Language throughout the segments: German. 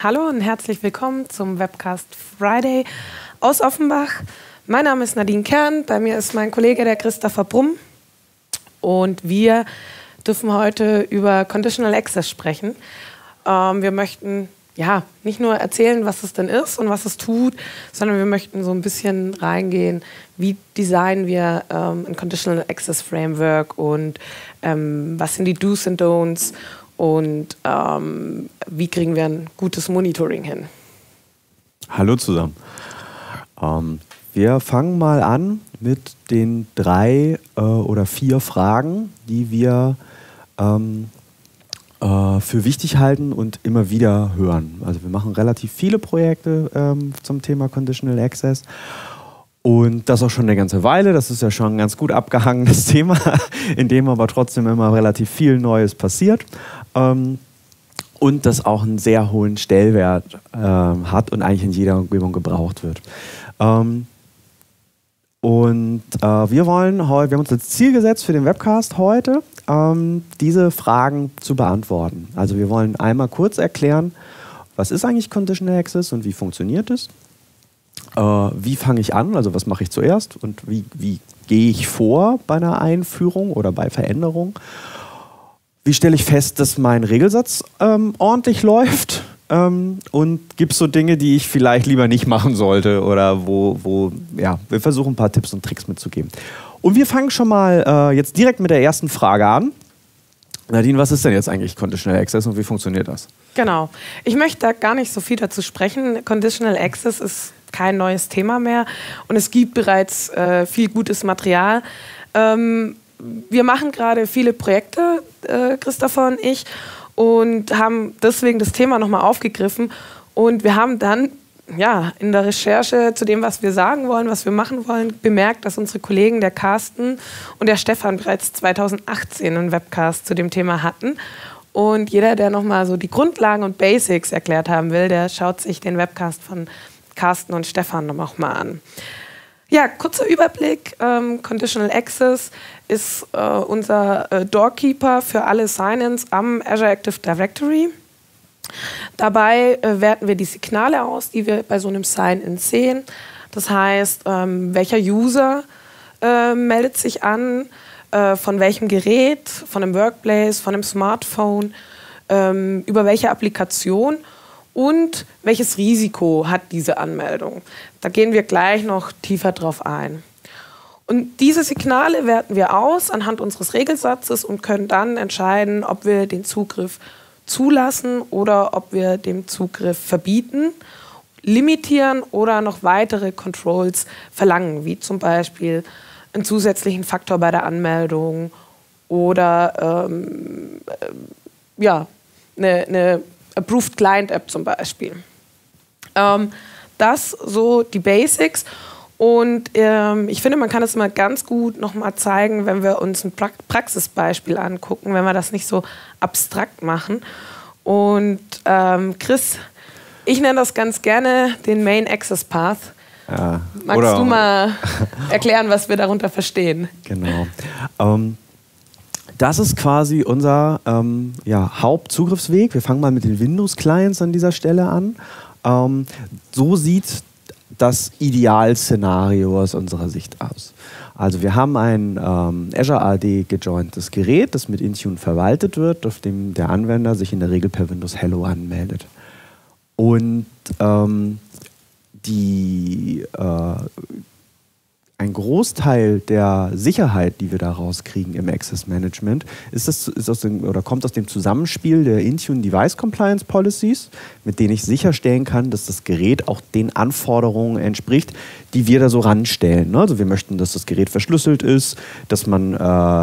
Hallo und herzlich willkommen zum Webcast Friday aus Offenbach. Mein Name ist Nadine Kern, bei mir ist mein Kollege der Christopher Brumm und wir dürfen heute über Conditional Access sprechen. Ähm, wir möchten ja nicht nur erzählen, was es denn ist und was es tut, sondern wir möchten so ein bisschen reingehen, wie designen wir ähm, ein Conditional Access Framework und ähm, was sind die Do's und Don'ts und ähm, wie kriegen wir ein gutes Monitoring hin? Hallo zusammen. Ähm, wir fangen mal an mit den drei äh, oder vier Fragen, die wir ähm, äh, für wichtig halten und immer wieder hören. Also wir machen relativ viele Projekte ähm, zum Thema Conditional Access. Und das auch schon eine ganze Weile. Das ist ja schon ein ganz gut abgehangenes Thema, in dem aber trotzdem immer relativ viel Neues passiert ähm, und das auch einen sehr hohen Stellwert äh, hat und eigentlich in jeder Umgebung gebraucht wird. Ähm, und äh, wir wollen heute, wir haben uns das Ziel gesetzt für den Webcast heute, ähm, diese Fragen zu beantworten. Also wir wollen einmal kurz erklären, was ist eigentlich Conditional Access und wie funktioniert es? Äh, wie fange ich an? Also was mache ich zuerst und wie, wie gehe ich vor bei einer Einführung oder bei Veränderung? Wie stelle ich fest, dass mein Regelsatz ähm, ordentlich läuft? Ähm, und gibt es so Dinge, die ich vielleicht lieber nicht machen sollte oder wo, wo, ja, wir versuchen ein paar Tipps und Tricks mitzugeben. Und wir fangen schon mal äh, jetzt direkt mit der ersten Frage an. Nadine, was ist denn jetzt eigentlich Conditional Access und wie funktioniert das? Genau. Ich möchte da gar nicht so viel dazu sprechen. Conditional Access ist kein neues Thema mehr und es gibt bereits äh, viel gutes Material. Ähm, wir machen gerade viele Projekte, äh, Christopher und ich, und haben deswegen das Thema nochmal aufgegriffen. Und wir haben dann ja, in der Recherche zu dem, was wir sagen wollen, was wir machen wollen, bemerkt, dass unsere Kollegen, der Carsten und der Stefan, bereits 2018 einen Webcast zu dem Thema hatten. Und jeder, der nochmal so die Grundlagen und Basics erklärt haben will, der schaut sich den Webcast von Carsten und Stefan nochmal an. Ja, kurzer Überblick. Ähm, Conditional Access ist äh, unser äh, Doorkeeper für alle Sign-ins am Azure Active Directory. Dabei äh, werten wir die Signale aus, die wir bei so einem Sign-in sehen. Das heißt, ähm, welcher User äh, meldet sich an, äh, von welchem Gerät, von einem Workplace, von einem Smartphone, ähm, über welche Applikation und welches Risiko hat diese Anmeldung. Da gehen wir gleich noch tiefer drauf ein. Und diese Signale werten wir aus anhand unseres Regelsatzes und können dann entscheiden, ob wir den Zugriff zulassen oder ob wir den Zugriff verbieten, limitieren oder noch weitere Controls verlangen, wie zum Beispiel einen zusätzlichen Faktor bei der Anmeldung oder ähm, äh, ja, eine, eine Approved Client App zum Beispiel. Ähm, das so die Basics. Und ähm, ich finde, man kann es mal ganz gut nochmal zeigen, wenn wir uns ein pra Praxisbeispiel angucken, wenn wir das nicht so abstrakt machen. Und ähm, Chris, ich nenne das ganz gerne den Main Access Path. Ja, Magst du mal erklären, was wir darunter verstehen? Genau. Ähm, das ist quasi unser ähm, ja, Hauptzugriffsweg. Wir fangen mal mit den Windows-Clients an dieser Stelle an. Ähm, so sieht das Idealszenario aus unserer Sicht aus. Also wir haben ein ähm, Azure AD gejointes Gerät, das mit Intune verwaltet wird, auf dem der Anwender sich in der Regel per Windows Hello anmeldet. Und ähm, die äh, ein Großteil der Sicherheit, die wir daraus kriegen im Access Management, ist das, ist aus dem, oder kommt aus dem Zusammenspiel der Intune Device Compliance Policies, mit denen ich sicherstellen kann, dass das Gerät auch den Anforderungen entspricht, die wir da so ranstellen. Ne? Also wir möchten, dass das Gerät verschlüsselt ist, dass, man, äh,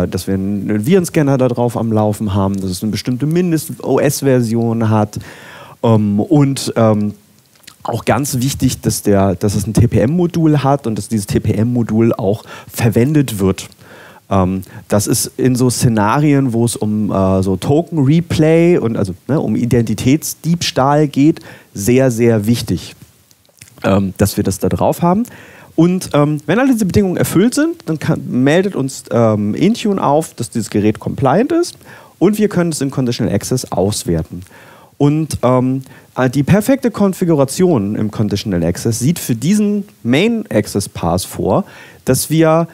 dass wir einen Virenscanner da drauf am Laufen haben, dass es eine bestimmte Mindest-OS-Version hat ähm, und ähm, auch ganz wichtig, dass, der, dass es ein TPM-Modul hat und dass dieses TPM-Modul auch verwendet wird. Ähm, das ist in so Szenarien, wo es um äh, so Token-Replay und also ne, um Identitätsdiebstahl geht, sehr, sehr wichtig, ähm, dass wir das da drauf haben. Und ähm, wenn alle diese Bedingungen erfüllt sind, dann kann, meldet uns ähm, Intune auf, dass dieses Gerät compliant ist und wir können es in Conditional Access auswerten. Und ähm, äh, die perfekte Konfiguration im Conditional Access sieht für diesen Main Access Pass vor, dass wir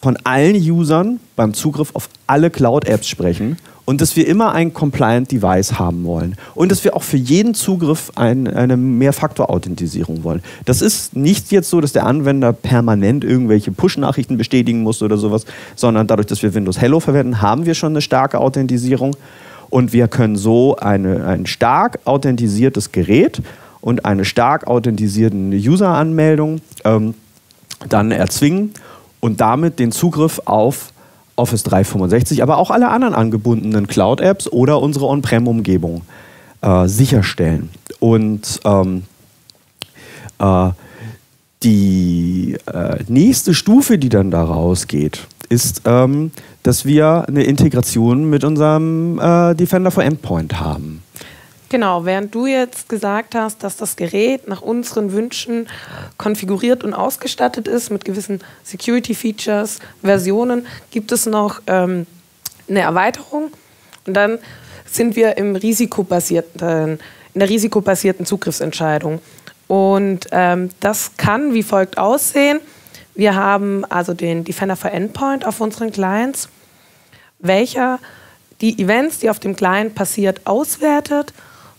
von allen Usern beim Zugriff auf alle Cloud-Apps sprechen und dass wir immer ein Compliant Device haben wollen und dass wir auch für jeden Zugriff ein, eine Mehrfaktor-Authentisierung wollen. Das ist nicht jetzt so, dass der Anwender permanent irgendwelche Push-Nachrichten bestätigen muss oder sowas, sondern dadurch, dass wir Windows Hello verwenden, haben wir schon eine starke Authentisierung und wir können so eine, ein stark authentisiertes Gerät und eine stark authentisierte User-Anmeldung ähm, dann erzwingen und damit den Zugriff auf Office 365, aber auch alle anderen angebundenen Cloud-Apps oder unsere On-Prem-Umgebung äh, sicherstellen. Und ähm, äh, die äh, nächste Stufe, die dann daraus geht, ist, ähm, dass wir eine Integration mit unserem äh, Defender for Endpoint haben. Genau, während du jetzt gesagt hast, dass das Gerät nach unseren Wünschen konfiguriert und ausgestattet ist mit gewissen Security-Features, Versionen, gibt es noch ähm, eine Erweiterung und dann sind wir im risikobasierten, in der risikobasierten Zugriffsentscheidung. Und ähm, das kann wie folgt aussehen. Wir haben also den Defender for Endpoint auf unseren Clients, welcher die Events, die auf dem Client passiert, auswertet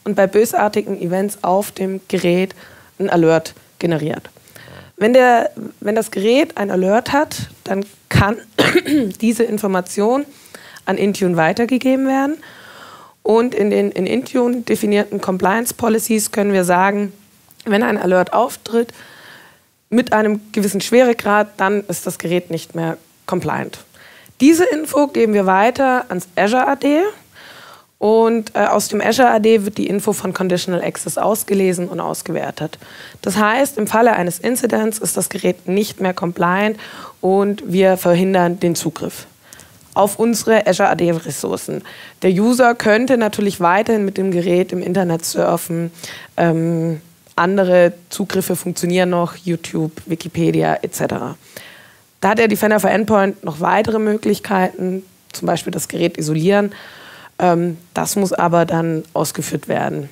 und bei bösartigen Events auf dem Gerät ein Alert generiert. Wenn, der, wenn das Gerät ein Alert hat, dann kann diese Information an Intune weitergegeben werden. Und in den in Intune definierten Compliance Policies können wir sagen, wenn ein Alert auftritt mit einem gewissen Schweregrad, dann ist das Gerät nicht mehr compliant. Diese Info geben wir weiter ans Azure AD und äh, aus dem Azure AD wird die Info von Conditional Access ausgelesen und ausgewertet. Das heißt, im Falle eines Incidents ist das Gerät nicht mehr compliant und wir verhindern den Zugriff auf unsere Azure AD-Ressourcen. Der User könnte natürlich weiterhin mit dem Gerät im Internet surfen. Ähm, andere Zugriffe funktionieren noch, YouTube, Wikipedia etc. Da hat der Defender for Endpoint noch weitere Möglichkeiten, zum Beispiel das Gerät isolieren ähm, das muss aber dann ausgeführt werden.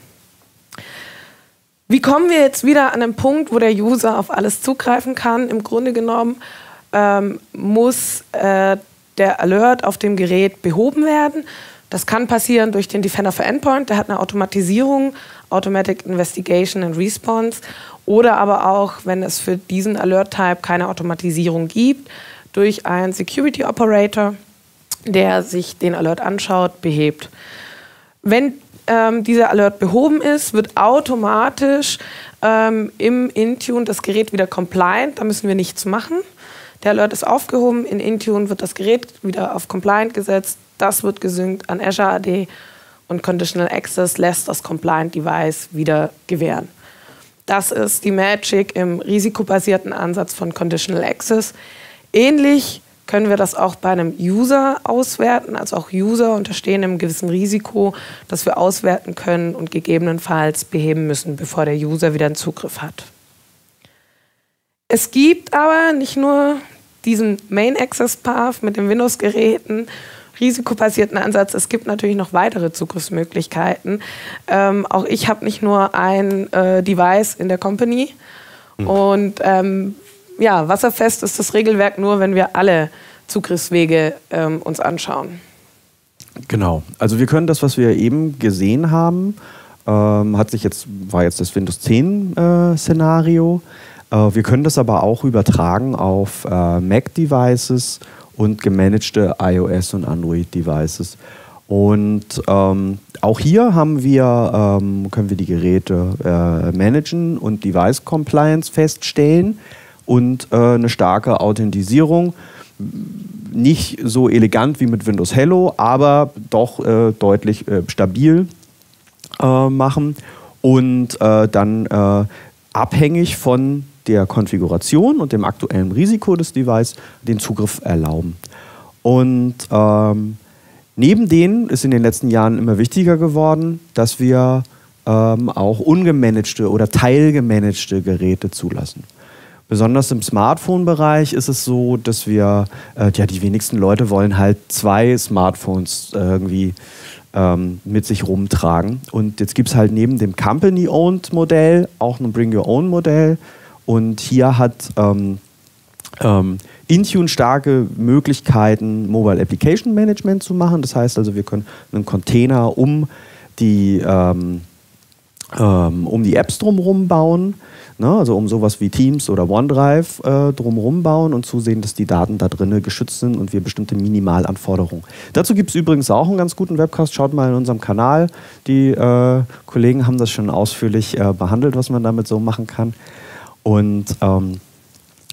Wie kommen wir jetzt wieder an den Punkt, wo der User auf alles zugreifen kann? Im Grunde genommen ähm, muss äh, der Alert auf dem Gerät behoben werden. Das kann passieren durch den Defender for Endpoint, der hat eine Automatisierung, Automatic Investigation and Response, oder aber auch, wenn es für diesen Alert-Type keine Automatisierung gibt, durch einen Security Operator der sich den Alert anschaut, behebt. Wenn ähm, dieser Alert behoben ist, wird automatisch ähm, im Intune das Gerät wieder compliant. Da müssen wir nichts machen. Der Alert ist aufgehoben. In Intune wird das Gerät wieder auf compliant gesetzt. Das wird gesynkt an Azure AD und Conditional Access lässt das Compliant Device wieder gewähren. Das ist die Magic im risikobasierten Ansatz von Conditional Access. Ähnlich können wir das auch bei einem User auswerten. Also auch User unterstehen einem gewissen Risiko, das wir auswerten können und gegebenenfalls beheben müssen, bevor der User wieder einen Zugriff hat. Es gibt aber nicht nur diesen Main Access Path mit den Windows-Geräten, risikobasierten Ansatz. Es gibt natürlich noch weitere Zugriffsmöglichkeiten. Ähm, auch ich habe nicht nur ein äh, Device in der Company. Mhm. Und ähm, ja, wasserfest ist das Regelwerk nur, wenn wir alle Zugriffswege ähm, uns anschauen. Genau. Also wir können das, was wir eben gesehen haben, ähm, hat sich jetzt, war jetzt das Windows 10 äh, Szenario. Äh, wir können das aber auch übertragen auf äh, Mac-Devices und gemanagte iOS und Android-Devices. Und ähm, auch hier haben wir, ähm, können wir die Geräte äh, managen und Device Compliance feststellen und äh, eine starke Authentisierung. Nicht so elegant wie mit Windows Hello, aber doch äh, deutlich äh, stabil äh, machen und äh, dann abhängig von der Konfiguration und dem aktuellen Risiko des Device den Zugriff erlauben. Und ähm, neben denen ist in den letzten Jahren immer wichtiger geworden, dass wir ähm, auch ungemanagte oder teilgemanagte Geräte zulassen. Besonders im Smartphone-Bereich ist es so, dass wir, äh, ja, die wenigsten Leute wollen halt zwei Smartphones äh, irgendwie ähm, mit sich rumtragen. Und jetzt gibt es halt neben dem Company-Owned-Modell auch ein Bring-Your-Own-Modell. Und hier hat ähm, ähm, Intune starke Möglichkeiten, Mobile Application Management zu machen. Das heißt also, wir können einen Container um die, ähm, ähm, um die Apps drumherum bauen. Ne? Also um sowas wie Teams oder OneDrive äh, drumherum bauen und zusehen, dass die Daten da drinnen geschützt sind und wir bestimmte Minimalanforderungen. Dazu gibt es übrigens auch einen ganz guten Webcast. Schaut mal in unserem Kanal. Die äh, Kollegen haben das schon ausführlich äh, behandelt, was man damit so machen kann. Und ähm,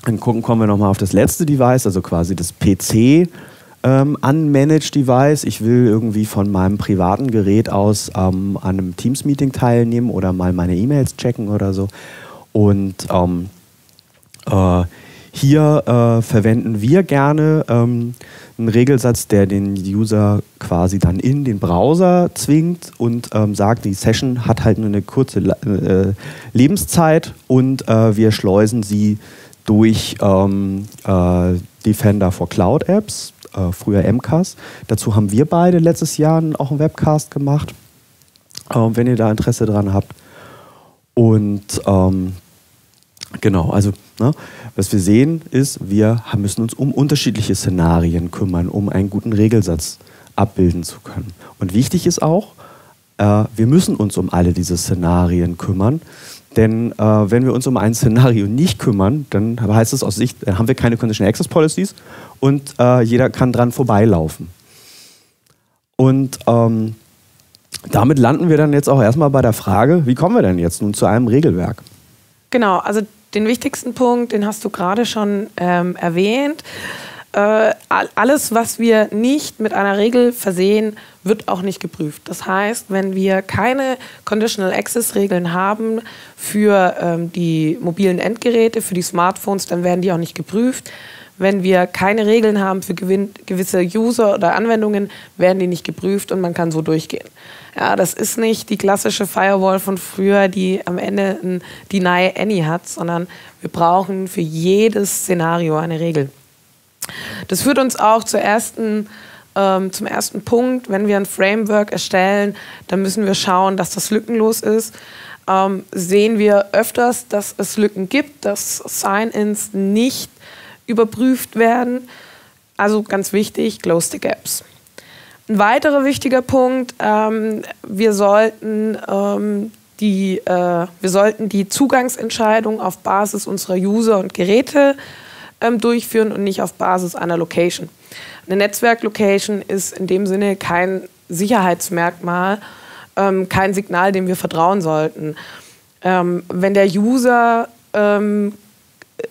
dann gucken, kommen wir nochmal auf das letzte Device, also quasi das PC. Ähm, Unmanaged Device. Ich will irgendwie von meinem privaten Gerät aus ähm, an einem Teams-Meeting teilnehmen oder mal meine E-Mails checken oder so. Und ähm, äh, hier äh, verwenden wir gerne ähm, einen Regelsatz, der den User quasi dann in den Browser zwingt und ähm, sagt, die Session hat halt nur eine kurze äh, Lebenszeit und äh, wir schleusen sie durch ähm, äh, Defender for Cloud Apps, äh, früher MCAS. Dazu haben wir beide letztes Jahr auch einen Webcast gemacht, ähm, wenn ihr da Interesse dran habt. Und ähm, genau, also ne, was wir sehen ist, wir müssen uns um unterschiedliche Szenarien kümmern, um einen guten Regelsatz abbilden zu können. Und wichtig ist auch, äh, wir müssen uns um alle diese Szenarien kümmern, denn äh, wenn wir uns um ein Szenario nicht kümmern, dann heißt es aus Sicht, dann haben wir keine Conditional Access Policies und äh, jeder kann dran vorbeilaufen. Und ähm, damit landen wir dann jetzt auch erstmal bei der Frage, wie kommen wir denn jetzt nun zu einem Regelwerk? Genau, also den wichtigsten Punkt, den hast du gerade schon ähm, erwähnt. Äh, alles, was wir nicht mit einer Regel versehen, wird auch nicht geprüft. Das heißt, wenn wir keine Conditional Access Regeln haben für ähm, die mobilen Endgeräte, für die Smartphones, dann werden die auch nicht geprüft. Wenn wir keine Regeln haben für gewisse User oder Anwendungen, werden die nicht geprüft und man kann so durchgehen. Ja, das ist nicht die klassische Firewall von früher, die am Ende ein Deny Any hat, sondern wir brauchen für jedes Szenario eine Regel. Das führt uns auch zur ersten, ähm, zum ersten Punkt. Wenn wir ein Framework erstellen, dann müssen wir schauen, dass das lückenlos ist. Ähm, sehen wir öfters, dass es Lücken gibt, dass Sign-ins nicht überprüft werden. Also ganz wichtig, close the gaps. Ein weiterer wichtiger Punkt, ähm, wir, sollten, ähm, die, äh, wir sollten die Zugangsentscheidung auf Basis unserer User und Geräte ähm, durchführen und nicht auf Basis einer Location. Eine Netzwerklocation ist in dem Sinne kein Sicherheitsmerkmal, ähm, kein Signal, dem wir vertrauen sollten. Ähm, wenn der User ähm, äh,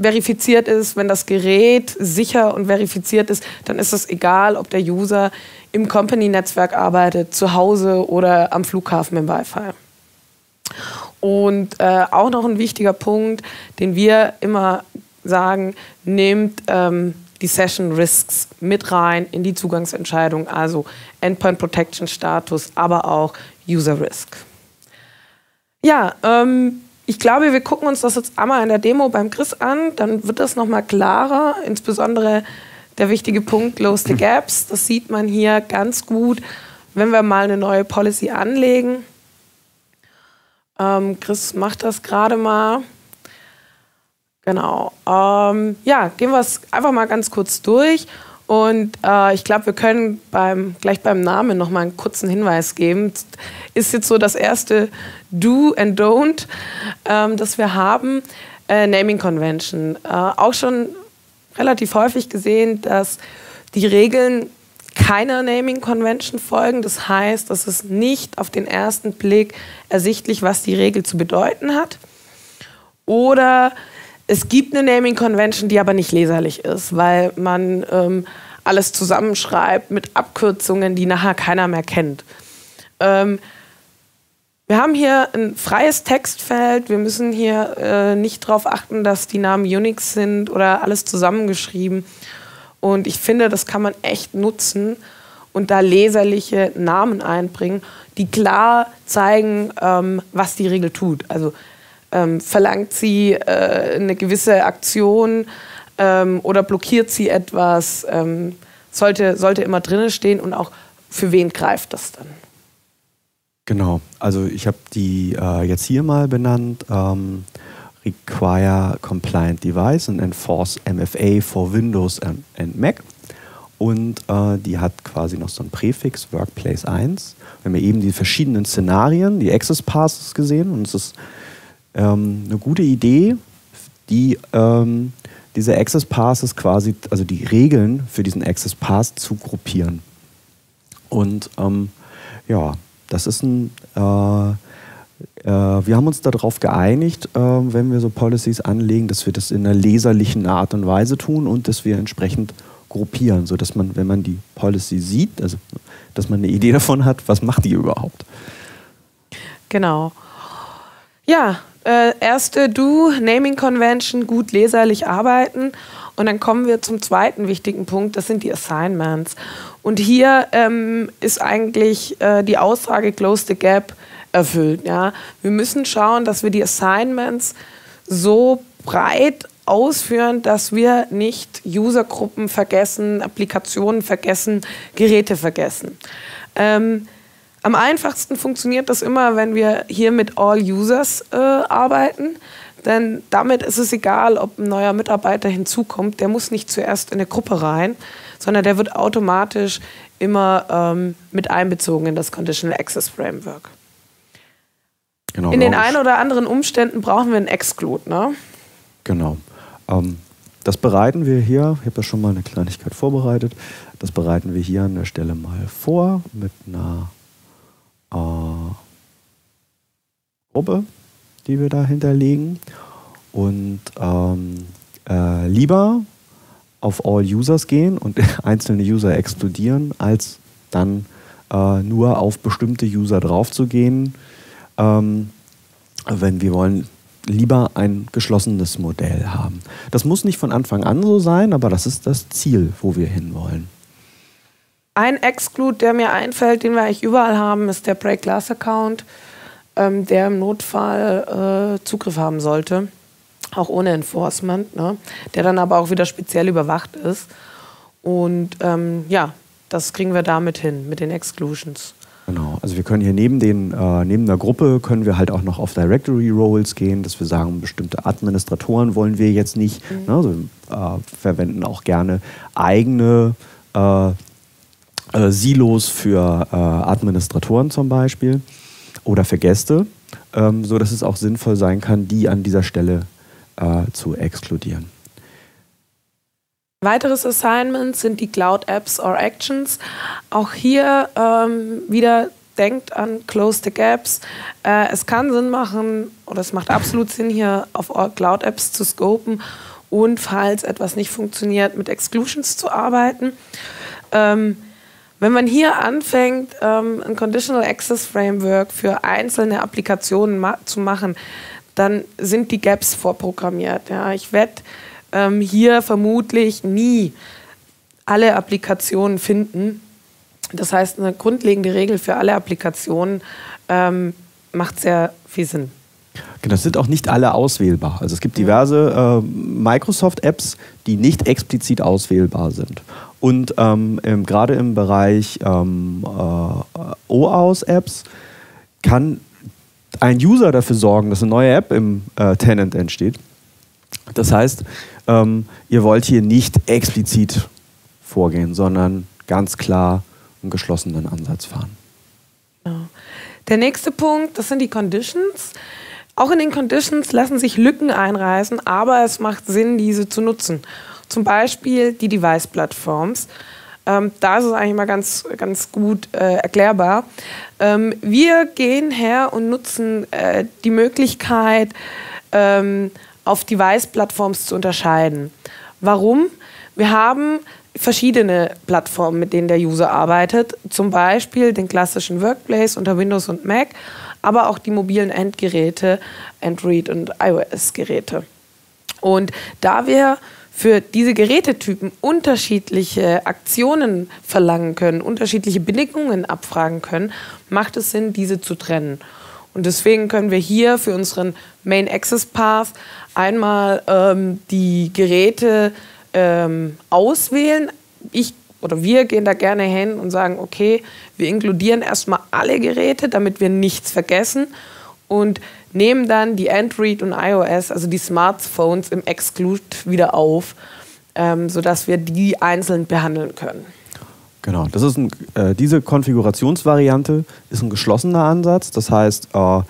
verifiziert ist, wenn das Gerät sicher und verifiziert ist, dann ist es egal, ob der User im Company-Netzwerk arbeitet, zu Hause oder am Flughafen im Wi-Fi. Und äh, auch noch ein wichtiger Punkt, den wir immer sagen, nehmt ähm, die Session Risks mit rein in die Zugangsentscheidung, also Endpoint Protection Status, aber auch User Risk. Ja, ähm, ich glaube, wir gucken uns das jetzt einmal in der Demo beim Chris an, dann wird das nochmal klarer, insbesondere der wichtige Punkt Close the Gaps. Das sieht man hier ganz gut, wenn wir mal eine neue Policy anlegen. Ähm, Chris macht das gerade mal. Genau. Ähm, ja, gehen wir es einfach mal ganz kurz durch. Und äh, ich glaube, wir können beim, gleich beim Namen noch mal einen kurzen Hinweis geben. Ist jetzt so das erste Do and Don't, ähm, das wir haben. Äh, Naming Convention. Äh, auch schon relativ häufig gesehen, dass die Regeln keiner Naming Convention folgen. Das heißt, es ist nicht auf den ersten Blick ersichtlich, was die Regel zu bedeuten hat. Oder es gibt eine Naming Convention, die aber nicht leserlich ist, weil man ähm, alles zusammenschreibt mit Abkürzungen, die nachher keiner mehr kennt. Ähm, wir haben hier ein freies Textfeld. Wir müssen hier äh, nicht darauf achten, dass die Namen Unix sind oder alles zusammengeschrieben. Und ich finde, das kann man echt nutzen und da leserliche Namen einbringen, die klar zeigen, ähm, was die Regel tut. Also ähm, verlangt sie äh, eine gewisse Aktion ähm, oder blockiert sie etwas, ähm, sollte, sollte immer drinnen stehen und auch für wen greift das dann? Genau, also ich habe die äh, jetzt hier mal benannt. Ähm, Require Compliant Device and Enforce MFA for Windows and, Mac. Und äh, die hat quasi noch so ein Präfix, Workplace 1. Wir haben ja eben die verschiedenen Szenarien, die Access Passes gesehen und es ist ähm, eine gute Idee, die ähm, diese Access Passes quasi, also die Regeln für diesen Access Pass zu gruppieren. Und ähm, ja, das ist ein, äh, äh, wir haben uns darauf geeinigt, äh, wenn wir so Policies anlegen, dass wir das in einer leserlichen Art und Weise tun und dass wir entsprechend gruppieren, sodass man, wenn man die Policy sieht, also dass man eine Idee davon hat, was macht die überhaupt. Genau. Ja, äh, erste Do, Naming Convention, gut leserlich arbeiten. Und dann kommen wir zum zweiten wichtigen Punkt, das sind die Assignments. Und hier ähm, ist eigentlich äh, die Aussage Close the Gap erfüllt. Ja? Wir müssen schauen, dass wir die Assignments so breit ausführen, dass wir nicht Usergruppen vergessen, Applikationen vergessen, Geräte vergessen. Ähm, am einfachsten funktioniert das immer, wenn wir hier mit All Users äh, arbeiten. Denn damit ist es egal, ob ein neuer Mitarbeiter hinzukommt. Der muss nicht zuerst in eine Gruppe rein, sondern der wird automatisch immer ähm, mit einbezogen in das Conditional Access Framework. Genau, in den ein oder anderen Umständen brauchen wir ein Exclude. Ne? Genau. Ähm, das bereiten wir hier, ich habe ja schon mal eine Kleinigkeit vorbereitet, das bereiten wir hier an der Stelle mal vor mit einer äh, Gruppe, die wir da hinterlegen. Und ähm, äh, lieber auf All Users gehen und einzelne User explodieren, als dann äh, nur auf bestimmte User draufzugehen. Ähm, wenn wir wollen, lieber ein geschlossenes Modell haben. Das muss nicht von Anfang an so sein, aber das ist das Ziel, wo wir hinwollen. Ein Exclude, der mir einfällt, den wir eigentlich überall haben, ist der Break Glass Account, ähm, der im Notfall äh, Zugriff haben sollte, auch ohne Enforcement, ne? der dann aber auch wieder speziell überwacht ist. Und ähm, ja, das kriegen wir damit hin, mit den Exclusions. Genau, also wir können hier neben, den, äh, neben der Gruppe können wir halt auch noch auf Directory Roles gehen, dass wir sagen, bestimmte Administratoren wollen wir jetzt nicht. Mhm. Ne? Also, äh, verwenden auch gerne eigene äh, äh, Silos für äh, Administratoren zum Beispiel oder für Gäste, ähm, so dass es auch sinnvoll sein kann, die an dieser Stelle äh, zu exkludieren. Weiteres Assignment sind die Cloud Apps or Actions. Auch hier ähm, wieder denkt an Close the Gaps. Äh, es kann Sinn machen oder es macht absolut Sinn, hier auf Cloud Apps zu scopen und falls etwas nicht funktioniert, mit Exclusions zu arbeiten. Ähm, wenn man hier anfängt, ähm, ein Conditional Access Framework für einzelne Applikationen ma zu machen, dann sind die Gaps vorprogrammiert. Ja. Ich werde ähm, hier vermutlich nie alle Applikationen finden. Das heißt, eine grundlegende Regel für alle Applikationen ähm, macht sehr viel Sinn. Genau, das sind auch nicht alle auswählbar. Also es gibt diverse äh, Microsoft-Apps, die nicht explizit auswählbar sind. Und ähm, gerade im Bereich ähm, äh, OAuth-Apps kann ein User dafür sorgen, dass eine neue App im äh, Tenant entsteht. Das heißt, ähm, ihr wollt hier nicht explizit vorgehen, sondern ganz klar einen geschlossenen Ansatz fahren. Genau. Der nächste Punkt, das sind die Conditions. Auch in den Conditions lassen sich Lücken einreißen, aber es macht Sinn, diese zu nutzen. Zum Beispiel die Device-Plattforms. Ähm, da ist es eigentlich mal ganz, ganz gut äh, erklärbar. Ähm, wir gehen her und nutzen äh, die Möglichkeit, ähm, auf Device-Plattforms zu unterscheiden. Warum? Wir haben verschiedene Plattformen, mit denen der User arbeitet. Zum Beispiel den klassischen Workplace unter Windows und Mac, aber auch die mobilen Endgeräte, Android und iOS-Geräte. Und da wir für diese Gerätetypen unterschiedliche Aktionen verlangen können, unterschiedliche Bedingungen abfragen können, macht es Sinn, diese zu trennen. Und deswegen können wir hier für unseren Main Access Path einmal ähm, die Geräte ähm, auswählen. Ich oder wir gehen da gerne hin und sagen, okay, wir inkludieren erstmal alle Geräte, damit wir nichts vergessen und nehmen dann die Android und iOS, also die Smartphones im Exclude wieder auf, ähm, sodass wir die einzeln behandeln können. Genau, das ist ein, äh, diese Konfigurationsvariante ist ein geschlossener Ansatz. Das heißt, äh, äh,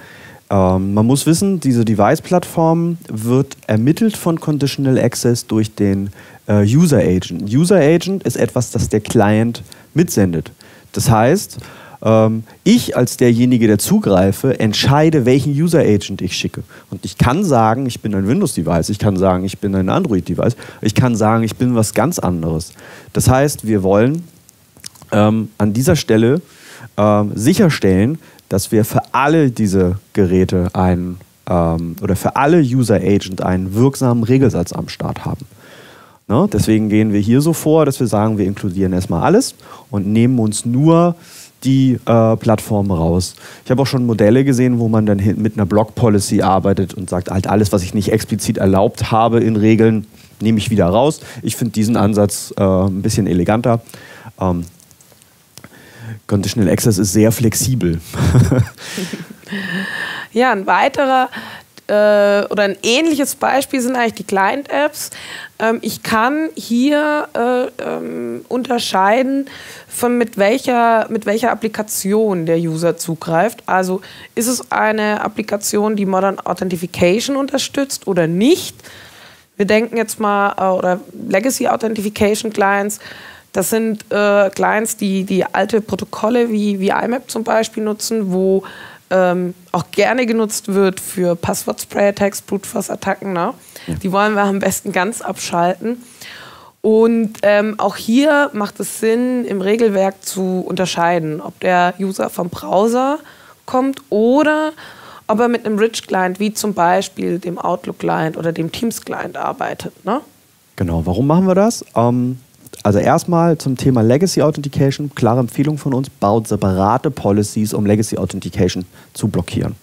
man muss wissen, diese Device-Plattform wird ermittelt von Conditional Access durch den äh, User Agent. User Agent ist etwas, das der Client mitsendet. Das heißt, ähm, ich als derjenige, der zugreife, entscheide, welchen User Agent ich schicke. Und ich kann sagen, ich bin ein Windows-Device, ich kann sagen, ich bin ein Android-Device, ich kann sagen, ich bin was ganz anderes. Das heißt, wir wollen ähm, an dieser Stelle ähm, sicherstellen, dass wir für alle diese Geräte einen ähm, oder für alle User Agent einen wirksamen Regelsatz am Start haben. Ne? Deswegen gehen wir hier so vor, dass wir sagen, wir inkludieren erstmal alles und nehmen uns nur die äh, Plattform raus. Ich habe auch schon Modelle gesehen, wo man dann mit einer Block Policy arbeitet und sagt, halt alles, was ich nicht explizit erlaubt habe in Regeln, nehme ich wieder raus. Ich finde diesen Ansatz äh, ein bisschen eleganter. Ähm, Conditional Access ist sehr flexibel. ja, ein weiterer äh, oder ein ähnliches Beispiel sind eigentlich die Client-Apps. Ähm, ich kann hier äh, ähm, unterscheiden, von mit welcher, mit welcher Applikation der User zugreift. Also ist es eine Applikation, die Modern Authentication unterstützt oder nicht. Wir denken jetzt mal, äh, oder Legacy Authentication Clients das sind äh, Clients, die, die alte Protokolle wie, wie IMAP zum Beispiel nutzen, wo ähm, auch gerne genutzt wird für Passwort-Spray-Attacks, Brute Force-Attacken. Ne? Ja. Die wollen wir am besten ganz abschalten. Und ähm, auch hier macht es Sinn, im Regelwerk zu unterscheiden, ob der User vom Browser kommt oder ob er mit einem Rich-Client wie zum Beispiel dem Outlook-Client oder dem Teams-Client arbeitet. Ne? Genau, warum machen wir das? Ähm, also erstmal zum Thema Legacy Authentication, klare Empfehlung von uns, baut separate Policies, um Legacy Authentication zu blockieren.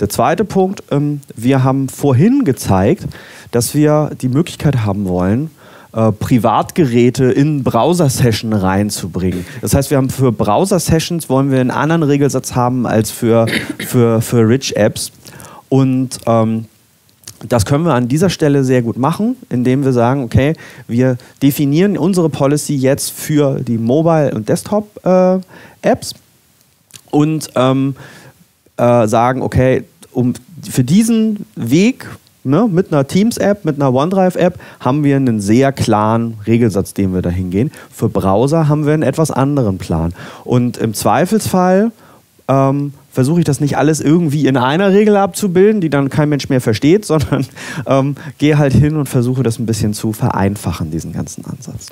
Der zweite Punkt, ähm, wir haben vorhin gezeigt, dass wir die Möglichkeit haben wollen, äh, Privatgeräte in Browser-Session reinzubringen. Das heißt, wir haben für Browser-Sessions wollen wir einen anderen Regelsatz haben als für, für, für Rich-Apps. Und ähm, das können wir an dieser Stelle sehr gut machen, indem wir sagen, okay, wir definieren unsere Policy jetzt für die Mobile- und Desktop-Apps äh, und ähm, äh, sagen, okay, um, für diesen Weg ne, mit einer Teams-App, mit einer OneDrive-App haben wir einen sehr klaren Regelsatz, den wir dahin gehen. Für Browser haben wir einen etwas anderen Plan. Und im Zweifelsfall ähm, versuche ich das nicht alles irgendwie in einer Regel abzubilden, die dann kein Mensch mehr versteht, sondern ähm, gehe halt hin und versuche das ein bisschen zu vereinfachen, diesen ganzen Ansatz.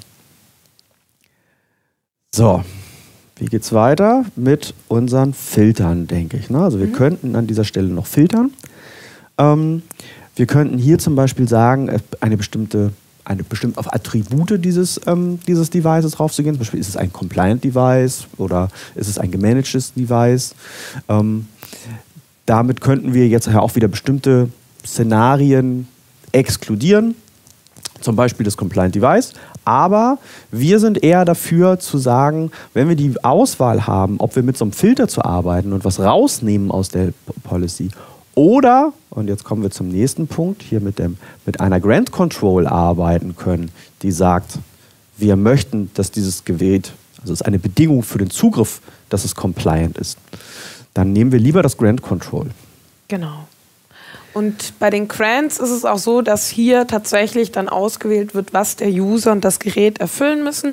So, wie geht's weiter mit unseren Filtern, denke ich. Ne? Also wir mhm. könnten an dieser Stelle noch filtern. Ähm, wir könnten hier zum Beispiel sagen, äh, eine bestimmte eine bestimmt auf Attribute dieses, ähm, dieses Devices draufzugehen. Zum Beispiel ist es ein Compliant Device oder ist es ein gemanagtes Device. Ähm, damit könnten wir jetzt auch wieder bestimmte Szenarien exkludieren, zum Beispiel das Compliant Device. Aber wir sind eher dafür zu sagen, wenn wir die Auswahl haben, ob wir mit so einem Filter zu arbeiten und was rausnehmen aus der Policy oder, und jetzt kommen wir zum nächsten Punkt, hier mit, dem, mit einer Grant Control arbeiten können, die sagt, wir möchten, dass dieses Gerät, also es ist eine Bedingung für den Zugriff, dass es compliant ist. Dann nehmen wir lieber das Grant Control. Genau. Und bei den Grants ist es auch so, dass hier tatsächlich dann ausgewählt wird, was der User und das Gerät erfüllen müssen.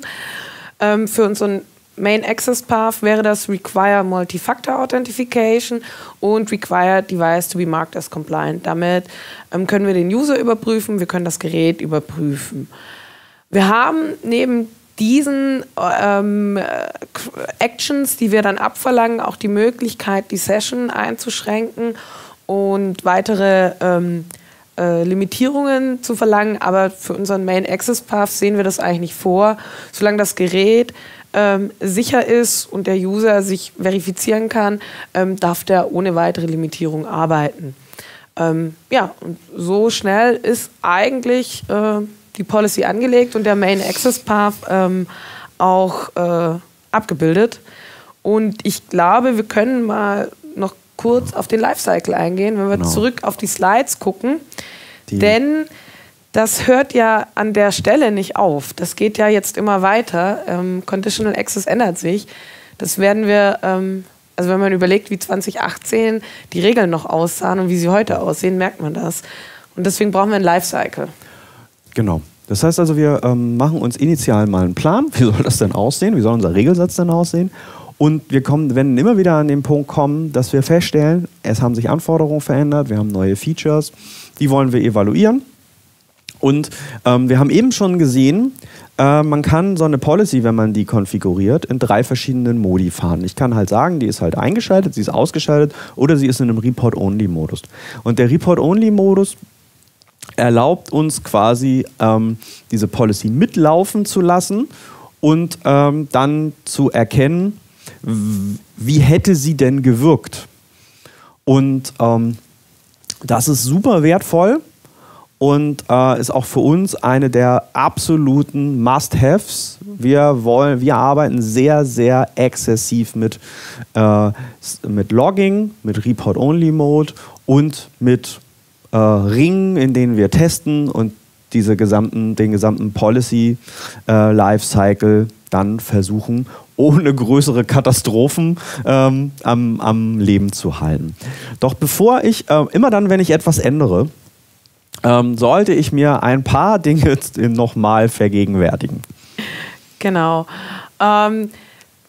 Ähm, für unseren Main Access Path wäre das Require Multi-Factor Authentication und Require Device to be marked as compliant. Damit ähm, können wir den User überprüfen, wir können das Gerät überprüfen. Wir haben neben diesen ähm, Actions, die wir dann abverlangen, auch die Möglichkeit, die Session einzuschränken und weitere ähm, äh, Limitierungen zu verlangen. Aber für unseren Main Access Path sehen wir das eigentlich nicht vor. Solange das Gerät ähm, sicher ist und der User sich verifizieren kann, ähm, darf der ohne weitere Limitierung arbeiten. Ähm, ja, und so schnell ist eigentlich äh, die Policy angelegt und der Main Access Path ähm, auch äh, abgebildet. Und ich glaube, wir können mal noch kurz auf den Lifecycle eingehen, wenn wir genau. zurück auf die Slides gucken. Die Denn das hört ja an der Stelle nicht auf. Das geht ja jetzt immer weiter. Ähm, Conditional Access ändert sich. Das werden wir, ähm, also wenn man überlegt, wie 2018 die Regeln noch aussahen und wie sie heute aussehen, merkt man das. Und deswegen brauchen wir ein Lifecycle. Genau. Das heißt also, wir ähm, machen uns initial mal einen Plan. Wie soll das denn aussehen? Wie soll unser Regelsatz denn aussehen? Und wir kommen, werden immer wieder an den Punkt kommen, dass wir feststellen, es haben sich Anforderungen verändert, wir haben neue Features, die wollen wir evaluieren. Und ähm, wir haben eben schon gesehen, äh, man kann so eine Policy, wenn man die konfiguriert, in drei verschiedenen Modi fahren. Ich kann halt sagen, die ist halt eingeschaltet, sie ist ausgeschaltet oder sie ist in einem Report-Only-Modus. Und der Report-Only-Modus erlaubt uns quasi, ähm, diese Policy mitlaufen zu lassen und ähm, dann zu erkennen, wie hätte sie denn gewirkt? Und ähm, das ist super wertvoll und äh, ist auch für uns eine der absoluten Must-Haves. Wir wir arbeiten sehr, sehr exzessiv mit, äh, mit Logging, mit Report-Only-Mode und mit äh, Ringen, in denen wir testen und diese gesamten, den gesamten Policy-Lifecycle äh, dann versuchen ohne größere Katastrophen ähm, am, am Leben zu halten. Doch bevor ich, äh, immer dann, wenn ich etwas ändere, ähm, sollte ich mir ein paar Dinge nochmal vergegenwärtigen. Genau. Ähm,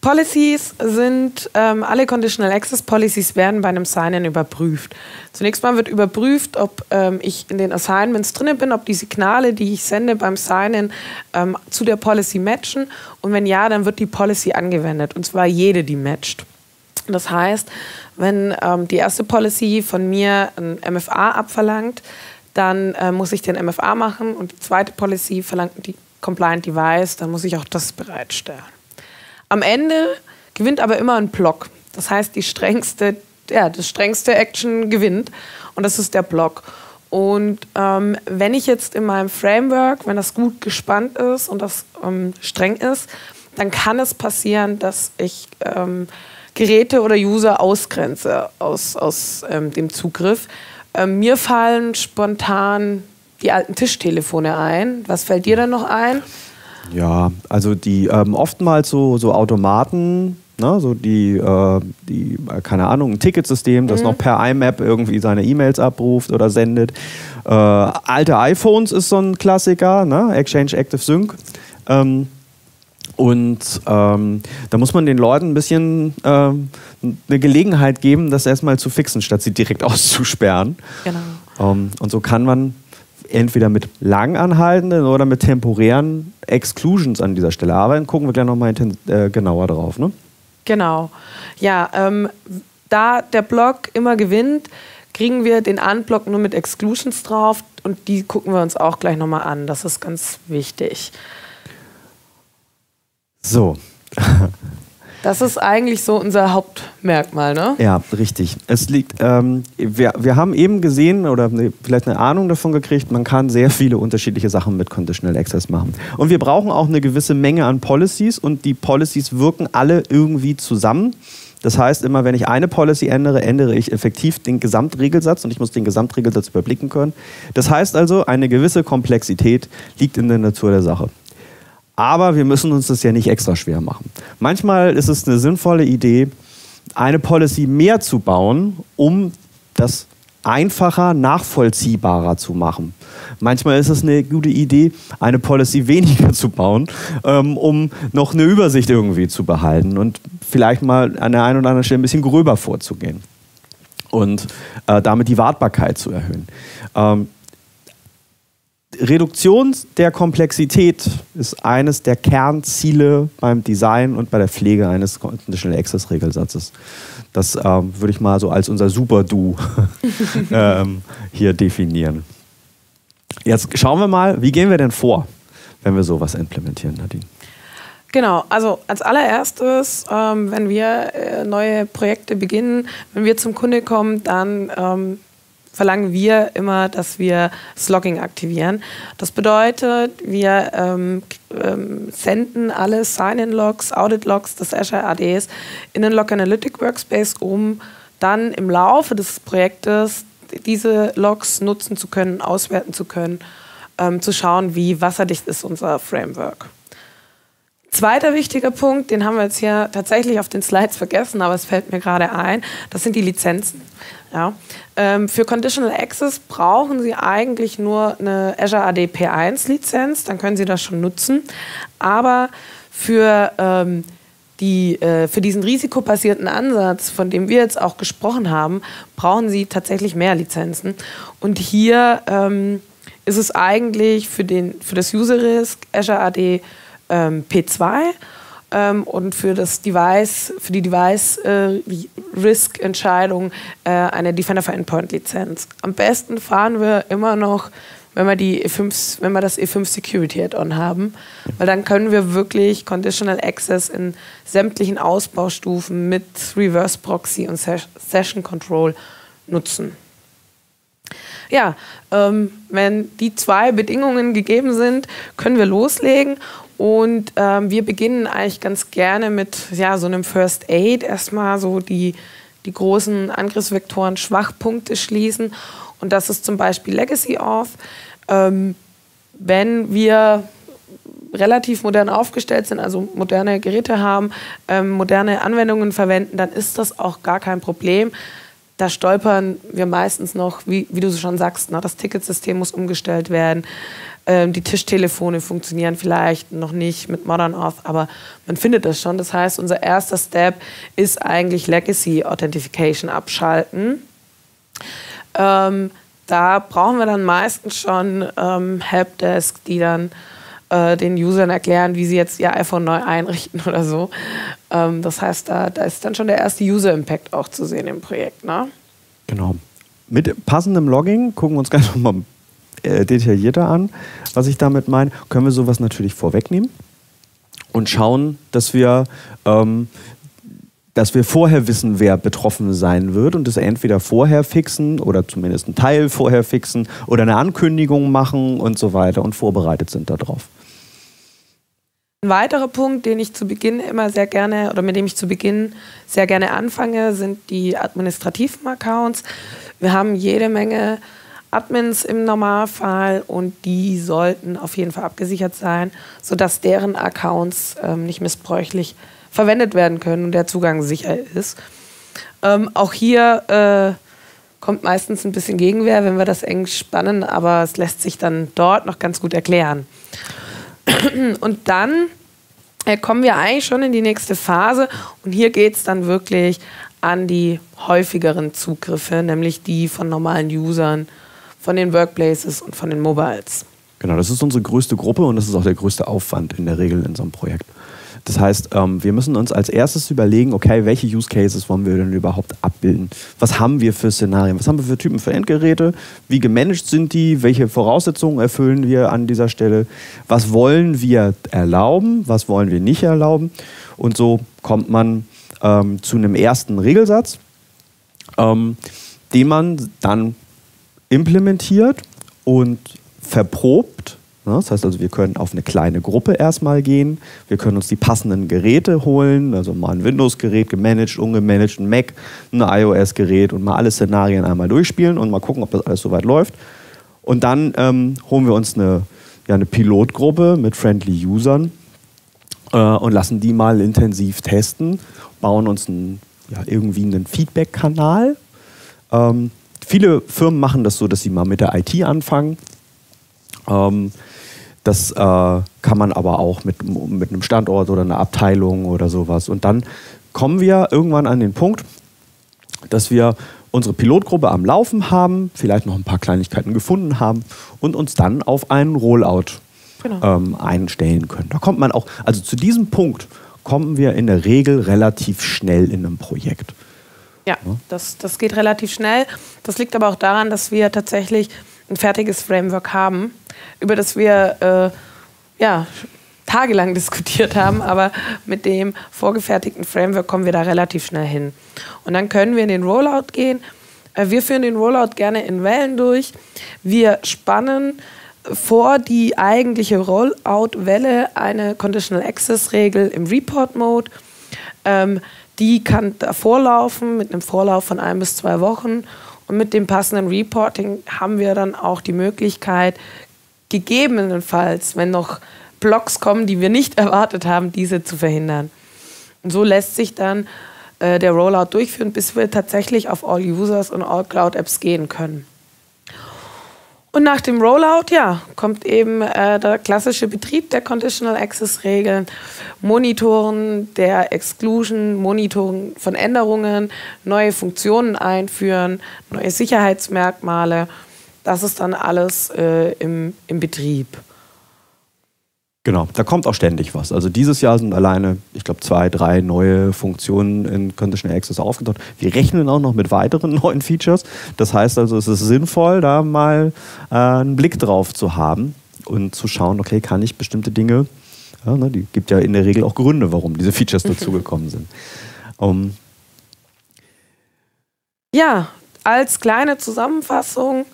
Policies sind, ähm, alle Conditional Access Policies werden bei einem Sign-In überprüft. Zunächst mal wird überprüft, ob ähm, ich in den Assignments drin bin, ob die Signale, die ich sende beim Sign-In, ähm, zu der Policy matchen. Und wenn ja, dann wird die Policy angewendet. Und zwar jede, die matcht. Das heißt, wenn ähm, die erste Policy von mir ein MFA abverlangt, dann äh, muss ich den MFA machen und die zweite Policy verlangt die Compliant Device, dann muss ich auch das bereitstellen. Am Ende gewinnt aber immer ein Block. Das heißt, die strengste, ja, das strengste Action gewinnt. Und das ist der Block. Und ähm, wenn ich jetzt in meinem Framework, wenn das gut gespannt ist und das ähm, streng ist, dann kann es passieren, dass ich ähm, Geräte oder User ausgrenze aus, aus ähm, dem Zugriff. Ähm, mir fallen spontan die alten Tischtelefone ein. Was fällt dir dann noch ein? Ja, also die ähm, oftmals so, so Automaten, ne, so die, äh, die, äh, keine Ahnung, ein Ticketsystem, das mhm. noch per IMAP irgendwie seine E-Mails abruft oder sendet. Äh, alte iPhones ist so ein Klassiker, ne? Exchange Active Sync. Ähm, und ähm, da muss man den Leuten ein bisschen ähm, eine Gelegenheit geben, das erstmal zu fixen, statt sie direkt auszusperren. Genau. Ähm, und so kann man entweder mit langanhaltenden oder mit temporären Exclusions an dieser Stelle arbeiten. Gucken wir gleich nochmal äh, genauer drauf. Ne? Genau. Ja, ähm, da der Block immer gewinnt, kriegen wir den Unblock nur mit Exclusions drauf und die gucken wir uns auch gleich nochmal an. Das ist ganz wichtig. So. Das ist eigentlich so unser Hauptmerkmal, ne? Ja, richtig. Es liegt, ähm, wir, wir haben eben gesehen oder ne, vielleicht eine Ahnung davon gekriegt, man kann sehr viele unterschiedliche Sachen mit Conditional Access machen. Und wir brauchen auch eine gewisse Menge an Policies und die Policies wirken alle irgendwie zusammen. Das heißt, immer wenn ich eine Policy ändere, ändere ich effektiv den Gesamtregelsatz und ich muss den Gesamtregelsatz überblicken können. Das heißt also, eine gewisse Komplexität liegt in der Natur der Sache. Aber wir müssen uns das ja nicht extra schwer machen. Manchmal ist es eine sinnvolle Idee, eine Policy mehr zu bauen, um das einfacher nachvollziehbarer zu machen. Manchmal ist es eine gute Idee, eine Policy weniger zu bauen, ähm, um noch eine Übersicht irgendwie zu behalten und vielleicht mal an der einen oder anderen Stelle ein bisschen gröber vorzugehen und äh, damit die Wartbarkeit zu erhöhen. Ähm, Reduktion der Komplexität ist eines der Kernziele beim Design und bei der Pflege eines Conditional Access Regelsatzes. Das ähm, würde ich mal so als unser Super-Do ähm, hier definieren. Jetzt schauen wir mal, wie gehen wir denn vor, wenn wir sowas implementieren, Nadine? Genau, also als allererstes, ähm, wenn wir äh, neue Projekte beginnen, wenn wir zum Kunde kommen, dann ähm, verlangen wir immer, dass wir Slogging aktivieren. Das bedeutet, wir ähm, ähm, senden alle Sign-in-Logs, Audit-Logs des Azure ADs in den Log Analytic Workspace, um dann im Laufe des Projektes diese Logs nutzen zu können, auswerten zu können, ähm, zu schauen, wie wasserdicht ist unser Framework. Zweiter wichtiger Punkt, den haben wir jetzt hier tatsächlich auf den Slides vergessen, aber es fällt mir gerade ein, das sind die Lizenzen. Ja. Ähm, für Conditional Access brauchen Sie eigentlich nur eine Azure AD P1 Lizenz, dann können Sie das schon nutzen. Aber für, ähm, die, äh, für diesen risikobasierten Ansatz, von dem wir jetzt auch gesprochen haben, brauchen Sie tatsächlich mehr Lizenzen. Und hier ähm, ist es eigentlich für, den, für das User Risk Azure AD ähm, P2 ähm, und für das Device, für die Device äh, Risk Entscheidung äh, eine Defender for Endpoint Lizenz. Am besten fahren wir immer noch wenn wir, die E5, wenn wir das E5 Security Add-on haben, weil dann können wir wirklich Conditional Access in sämtlichen Ausbaustufen mit Reverse Proxy und Session Control nutzen. Ja, ähm, wenn die zwei Bedingungen gegeben sind, können wir loslegen und ähm, wir beginnen eigentlich ganz gerne mit ja, so einem First Aid, erstmal so die, die großen Angriffsvektoren, Schwachpunkte schließen. Und das ist zum Beispiel Legacy Auth. Ähm, wenn wir relativ modern aufgestellt sind, also moderne Geräte haben, ähm, moderne Anwendungen verwenden, dann ist das auch gar kein Problem. Da stolpern wir meistens noch, wie, wie du schon sagst, ne, das Ticketsystem muss umgestellt werden. Ähm, die Tischtelefone funktionieren vielleicht noch nicht mit Modern Auth, aber man findet das schon. Das heißt, unser erster Step ist eigentlich Legacy Authentification abschalten. Ähm, da brauchen wir dann meistens schon ähm, Helpdesk, die dann äh, den Usern erklären, wie sie jetzt ihr iPhone neu einrichten oder so. Ähm, das heißt, da, da ist dann schon der erste User-Impact auch zu sehen im Projekt. Ne? Genau. Mit passendem Logging gucken wir uns gleich nochmal äh, detaillierter an, was ich damit meine, können wir sowas natürlich vorwegnehmen und schauen, dass wir, ähm, dass wir vorher wissen, wer betroffen sein wird und das entweder vorher fixen oder zumindest einen Teil vorher fixen oder eine Ankündigung machen und so weiter und vorbereitet sind darauf. Ein weiterer Punkt, den ich zu Beginn immer sehr gerne oder mit dem ich zu Beginn sehr gerne anfange, sind die administrativen Accounts. Wir haben jede Menge Admins im Normalfall und die sollten auf jeden Fall abgesichert sein, sodass deren Accounts ähm, nicht missbräuchlich verwendet werden können und der Zugang sicher ist. Ähm, auch hier äh, kommt meistens ein bisschen Gegenwehr, wenn wir das eng spannen, aber es lässt sich dann dort noch ganz gut erklären. Und dann äh, kommen wir eigentlich schon in die nächste Phase und hier geht es dann wirklich an die häufigeren Zugriffe, nämlich die von normalen Usern von den Workplaces und von den Mobiles. Genau, das ist unsere größte Gruppe und das ist auch der größte Aufwand in der Regel in so einem Projekt. Das heißt, ähm, wir müssen uns als erstes überlegen, okay, welche Use Cases wollen wir denn überhaupt abbilden? Was haben wir für Szenarien? Was haben wir für Typen für Endgeräte? Wie gemanagt sind die? Welche Voraussetzungen erfüllen wir an dieser Stelle? Was wollen wir erlauben? Was wollen wir nicht erlauben? Und so kommt man ähm, zu einem ersten Regelsatz, ähm, den man dann implementiert und verprobt. Das heißt also, wir können auf eine kleine Gruppe erstmal gehen. Wir können uns die passenden Geräte holen, also mal ein Windows-Gerät, gemanagt, ungemanagt, ein Mac, ein iOS-Gerät und mal alle Szenarien einmal durchspielen und mal gucken, ob das alles soweit läuft. Und dann ähm, holen wir uns eine, ja, eine Pilotgruppe mit friendly Usern äh, und lassen die mal intensiv testen, bauen uns einen, ja, irgendwie einen Feedback-Kanal. Ähm, viele Firmen machen das so, dass sie mal mit der IT anfangen. Ähm, das äh, kann man aber auch mit, mit einem Standort oder einer Abteilung oder sowas. Und dann kommen wir irgendwann an den Punkt, dass wir unsere Pilotgruppe am Laufen haben, vielleicht noch ein paar Kleinigkeiten gefunden haben und uns dann auf einen Rollout genau. ähm, einstellen können. Da kommt man auch, also zu diesem Punkt kommen wir in der Regel relativ schnell in einem Projekt. Ja, das, das geht relativ schnell. Das liegt aber auch daran, dass wir tatsächlich ein fertiges Framework haben, über das wir äh, ja, tagelang diskutiert haben, aber mit dem vorgefertigten Framework kommen wir da relativ schnell hin. Und dann können wir in den Rollout gehen. Äh, wir führen den Rollout gerne in Wellen durch. Wir spannen vor die eigentliche Rollout-Welle eine Conditional Access-Regel im Report-Mode. Ähm, die kann davor laufen mit einem Vorlauf von ein bis zwei Wochen. Und mit dem passenden Reporting haben wir dann auch die Möglichkeit, gegebenenfalls, wenn noch Blocks kommen, die wir nicht erwartet haben, diese zu verhindern. Und so lässt sich dann äh, der Rollout durchführen, bis wir tatsächlich auf All Users und All Cloud Apps gehen können. Und nach dem Rollout, ja, kommt eben äh, der klassische Betrieb der Conditional Access Regeln, Monitoren der Exclusion, Monitoren von Änderungen, neue Funktionen einführen, neue Sicherheitsmerkmale. Das ist dann alles äh, im, im Betrieb. Genau, da kommt auch ständig was. Also dieses Jahr sind alleine, ich glaube, zwei, drei neue Funktionen in Conditional Access aufgetaucht. Wir rechnen auch noch mit weiteren neuen Features. Das heißt also, es ist sinnvoll, da mal äh, einen Blick drauf zu haben und zu schauen, okay, kann ich bestimmte Dinge, ja, ne, die gibt ja in der Regel auch Gründe, warum diese Features dazugekommen sind. Um, ja, als kleine Zusammenfassung,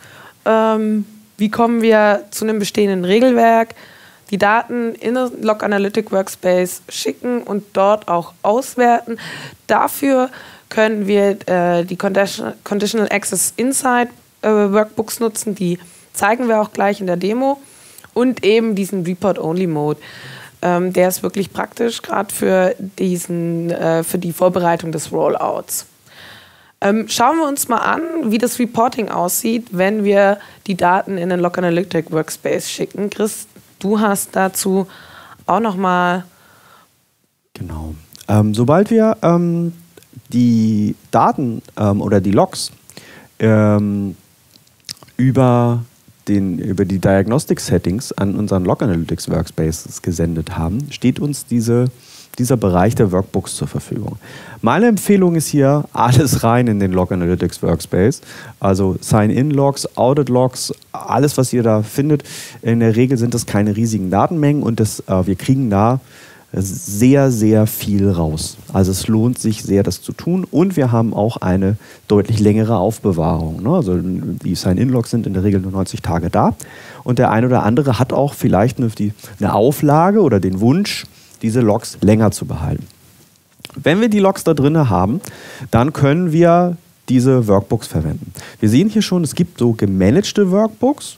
ähm, wie kommen wir zu einem bestehenden Regelwerk? Die Daten in den Log Analytic Workspace schicken und dort auch auswerten. Dafür können wir äh, die Conditional, Access Insight äh, Workbooks nutzen, die zeigen wir auch gleich in der Demo und eben diesen Report-Only-Mode. Ähm, der ist wirklich praktisch, gerade für, äh, für die Vorbereitung des Rollouts. Ähm, schauen wir uns mal an, wie das Reporting aussieht, wenn wir die Daten in den Log Analytic Workspace schicken. Chris, Du hast dazu auch noch mal genau. Ähm, sobald wir ähm, die Daten ähm, oder die Logs ähm, über den, über die Diagnostic Settings an unseren Log Analytics Workspaces gesendet haben, steht uns diese dieser Bereich der Workbooks zur Verfügung. Meine Empfehlung ist hier, alles rein in den Log Analytics Workspace. Also Sign-in-Logs, Audit-Logs, alles, was ihr da findet. In der Regel sind das keine riesigen Datenmengen und das, äh, wir kriegen da sehr, sehr viel raus. Also es lohnt sich sehr, das zu tun. Und wir haben auch eine deutlich längere Aufbewahrung. Ne? Also die Sign-in-Logs sind in der Regel nur 90 Tage da. Und der eine oder andere hat auch vielleicht eine, eine Auflage oder den Wunsch, diese Logs länger zu behalten. Wenn wir die Logs da drin haben, dann können wir diese Workbooks verwenden. Wir sehen hier schon, es gibt so gemanagte Workbooks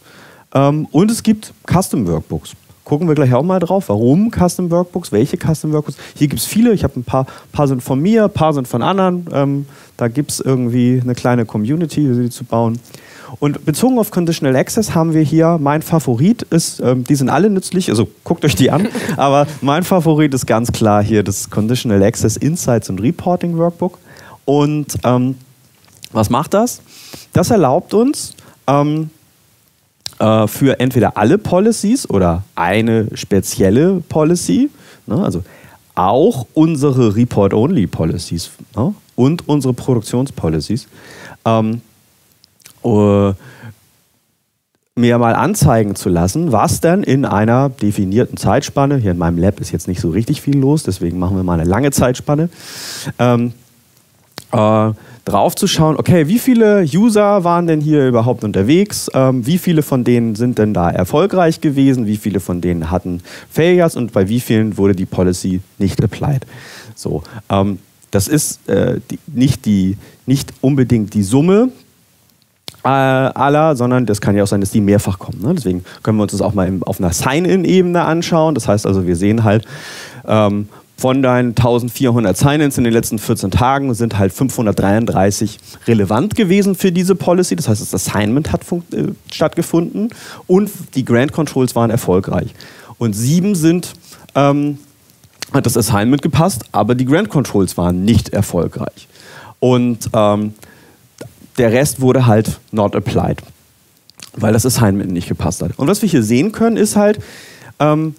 ähm, und es gibt Custom Workbooks. Gucken wir gleich auch mal drauf, warum Custom Workbooks, welche Custom Workbooks. Hier gibt es viele, ich habe ein paar, paar sind von mir, ein paar sind von anderen. Ähm, da gibt es irgendwie eine kleine Community, die zu bauen. Und bezogen auf Conditional Access haben wir hier, mein Favorit ist, ähm, die sind alle nützlich, also guckt euch die an, aber mein Favorit ist ganz klar hier das Conditional Access Insights und Reporting Workbook. Und ähm, was macht das? Das erlaubt uns, ähm, äh, für entweder alle Policies oder eine spezielle Policy, ne, also auch unsere Report-Only-Policies ne, und unsere Produktionspolicies, ähm, uh, mir mal anzeigen zu lassen, was denn in einer definierten Zeitspanne, hier in meinem Lab ist jetzt nicht so richtig viel los, deswegen machen wir mal eine lange Zeitspanne, ähm, äh, drauf zu schauen, okay, wie viele User waren denn hier überhaupt unterwegs, ähm, wie viele von denen sind denn da erfolgreich gewesen, wie viele von denen hatten Failures? Und bei wie vielen wurde die Policy nicht applied. So, ähm, das ist äh, die, nicht, die, nicht unbedingt die Summe äh, aller, sondern das kann ja auch sein, dass die mehrfach kommen. Ne? Deswegen können wir uns das auch mal auf einer Sign-In-Ebene anschauen. Das heißt also, wir sehen halt, ähm, von deinen 1400 Sign-ins in den letzten 14 Tagen sind halt 533 relevant gewesen für diese Policy. Das heißt, das Assignment hat äh, stattgefunden und die Grant Controls waren erfolgreich. Und sieben sind, ähm, hat das Assignment gepasst, aber die Grant Controls waren nicht erfolgreich. Und ähm, der Rest wurde halt not applied, weil das Assignment nicht gepasst hat. Und was wir hier sehen können, ist halt, ähm,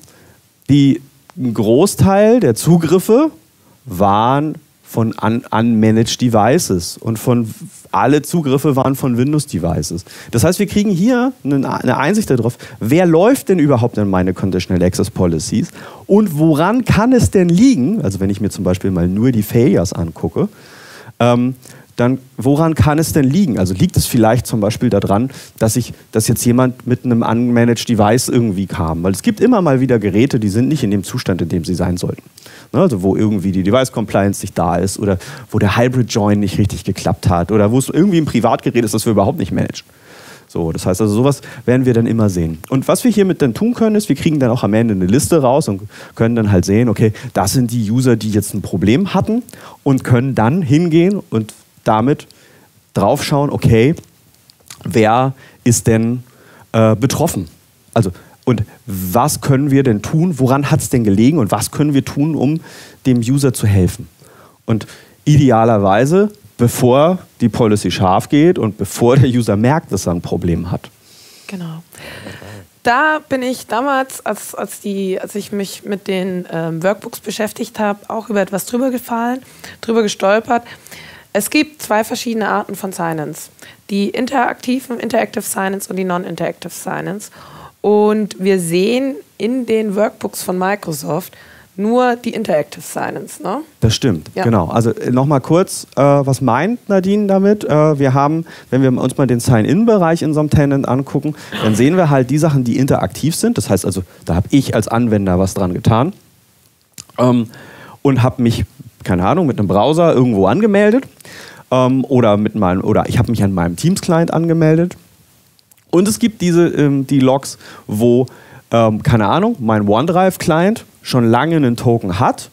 die, ein Großteil der Zugriffe waren von un unmanaged Devices und von alle Zugriffe waren von Windows Devices. Das heißt, wir kriegen hier eine, Einsicht darauf, wer läuft denn überhaupt in meine Conditional Access Policies und woran kann es denn liegen, also wenn ich mir zum Beispiel mal nur die Failures angucke, ähm, dann woran kann es denn liegen? Also liegt es vielleicht zum Beispiel daran, dass, ich, dass jetzt jemand mit einem unmanaged Device irgendwie kam? Weil es gibt immer mal wieder Geräte, die sind nicht in dem Zustand, in dem sie sein sollten. Ne, also wo irgendwie die Device Compliance nicht da ist oder wo der Hybrid Join nicht richtig geklappt hat oder wo es irgendwie ein Privatgerät ist, das wir überhaupt nicht managen. So, das heißt also, sowas werden wir dann immer sehen. Und was wir hiermit dann tun können, ist, wir kriegen dann auch am Ende eine Liste raus und können dann halt sehen, okay, das sind die User, die jetzt ein Problem hatten und können dann hingehen und damit draufschauen, okay, wer ist denn äh, betroffen? Also, und was können wir denn tun? Woran hat es denn gelegen? Und was können wir tun, um dem User zu helfen? Und idealerweise bevor die Policy scharf geht und bevor der User merkt, dass er ein Problem hat. Genau. Da bin ich damals, als, als, die, als ich mich mit den ähm, Workbooks beschäftigt habe, auch über etwas drüber gefallen, drüber gestolpert. Es gibt zwei verschiedene Arten von Silence. Die interaktiven Interactive Silence und die Non-Interactive Silence. Und wir sehen in den Workbooks von Microsoft, nur die Interactive Silence, ne? Das stimmt, ja. genau. Also äh, nochmal kurz, äh, was meint Nadine damit? Äh, wir haben, wenn wir uns mal den Sign-In-Bereich in so einem Tenant angucken, dann sehen wir halt die Sachen, die interaktiv sind. Das heißt also, da habe ich als Anwender was dran getan ähm, und habe mich, keine Ahnung, mit einem Browser irgendwo angemeldet ähm, oder, mit meinem, oder ich habe mich an meinem Teams-Client angemeldet. Und es gibt diese, ähm, die Logs, wo, ähm, keine Ahnung, mein OneDrive-Client schon lange einen Token hat,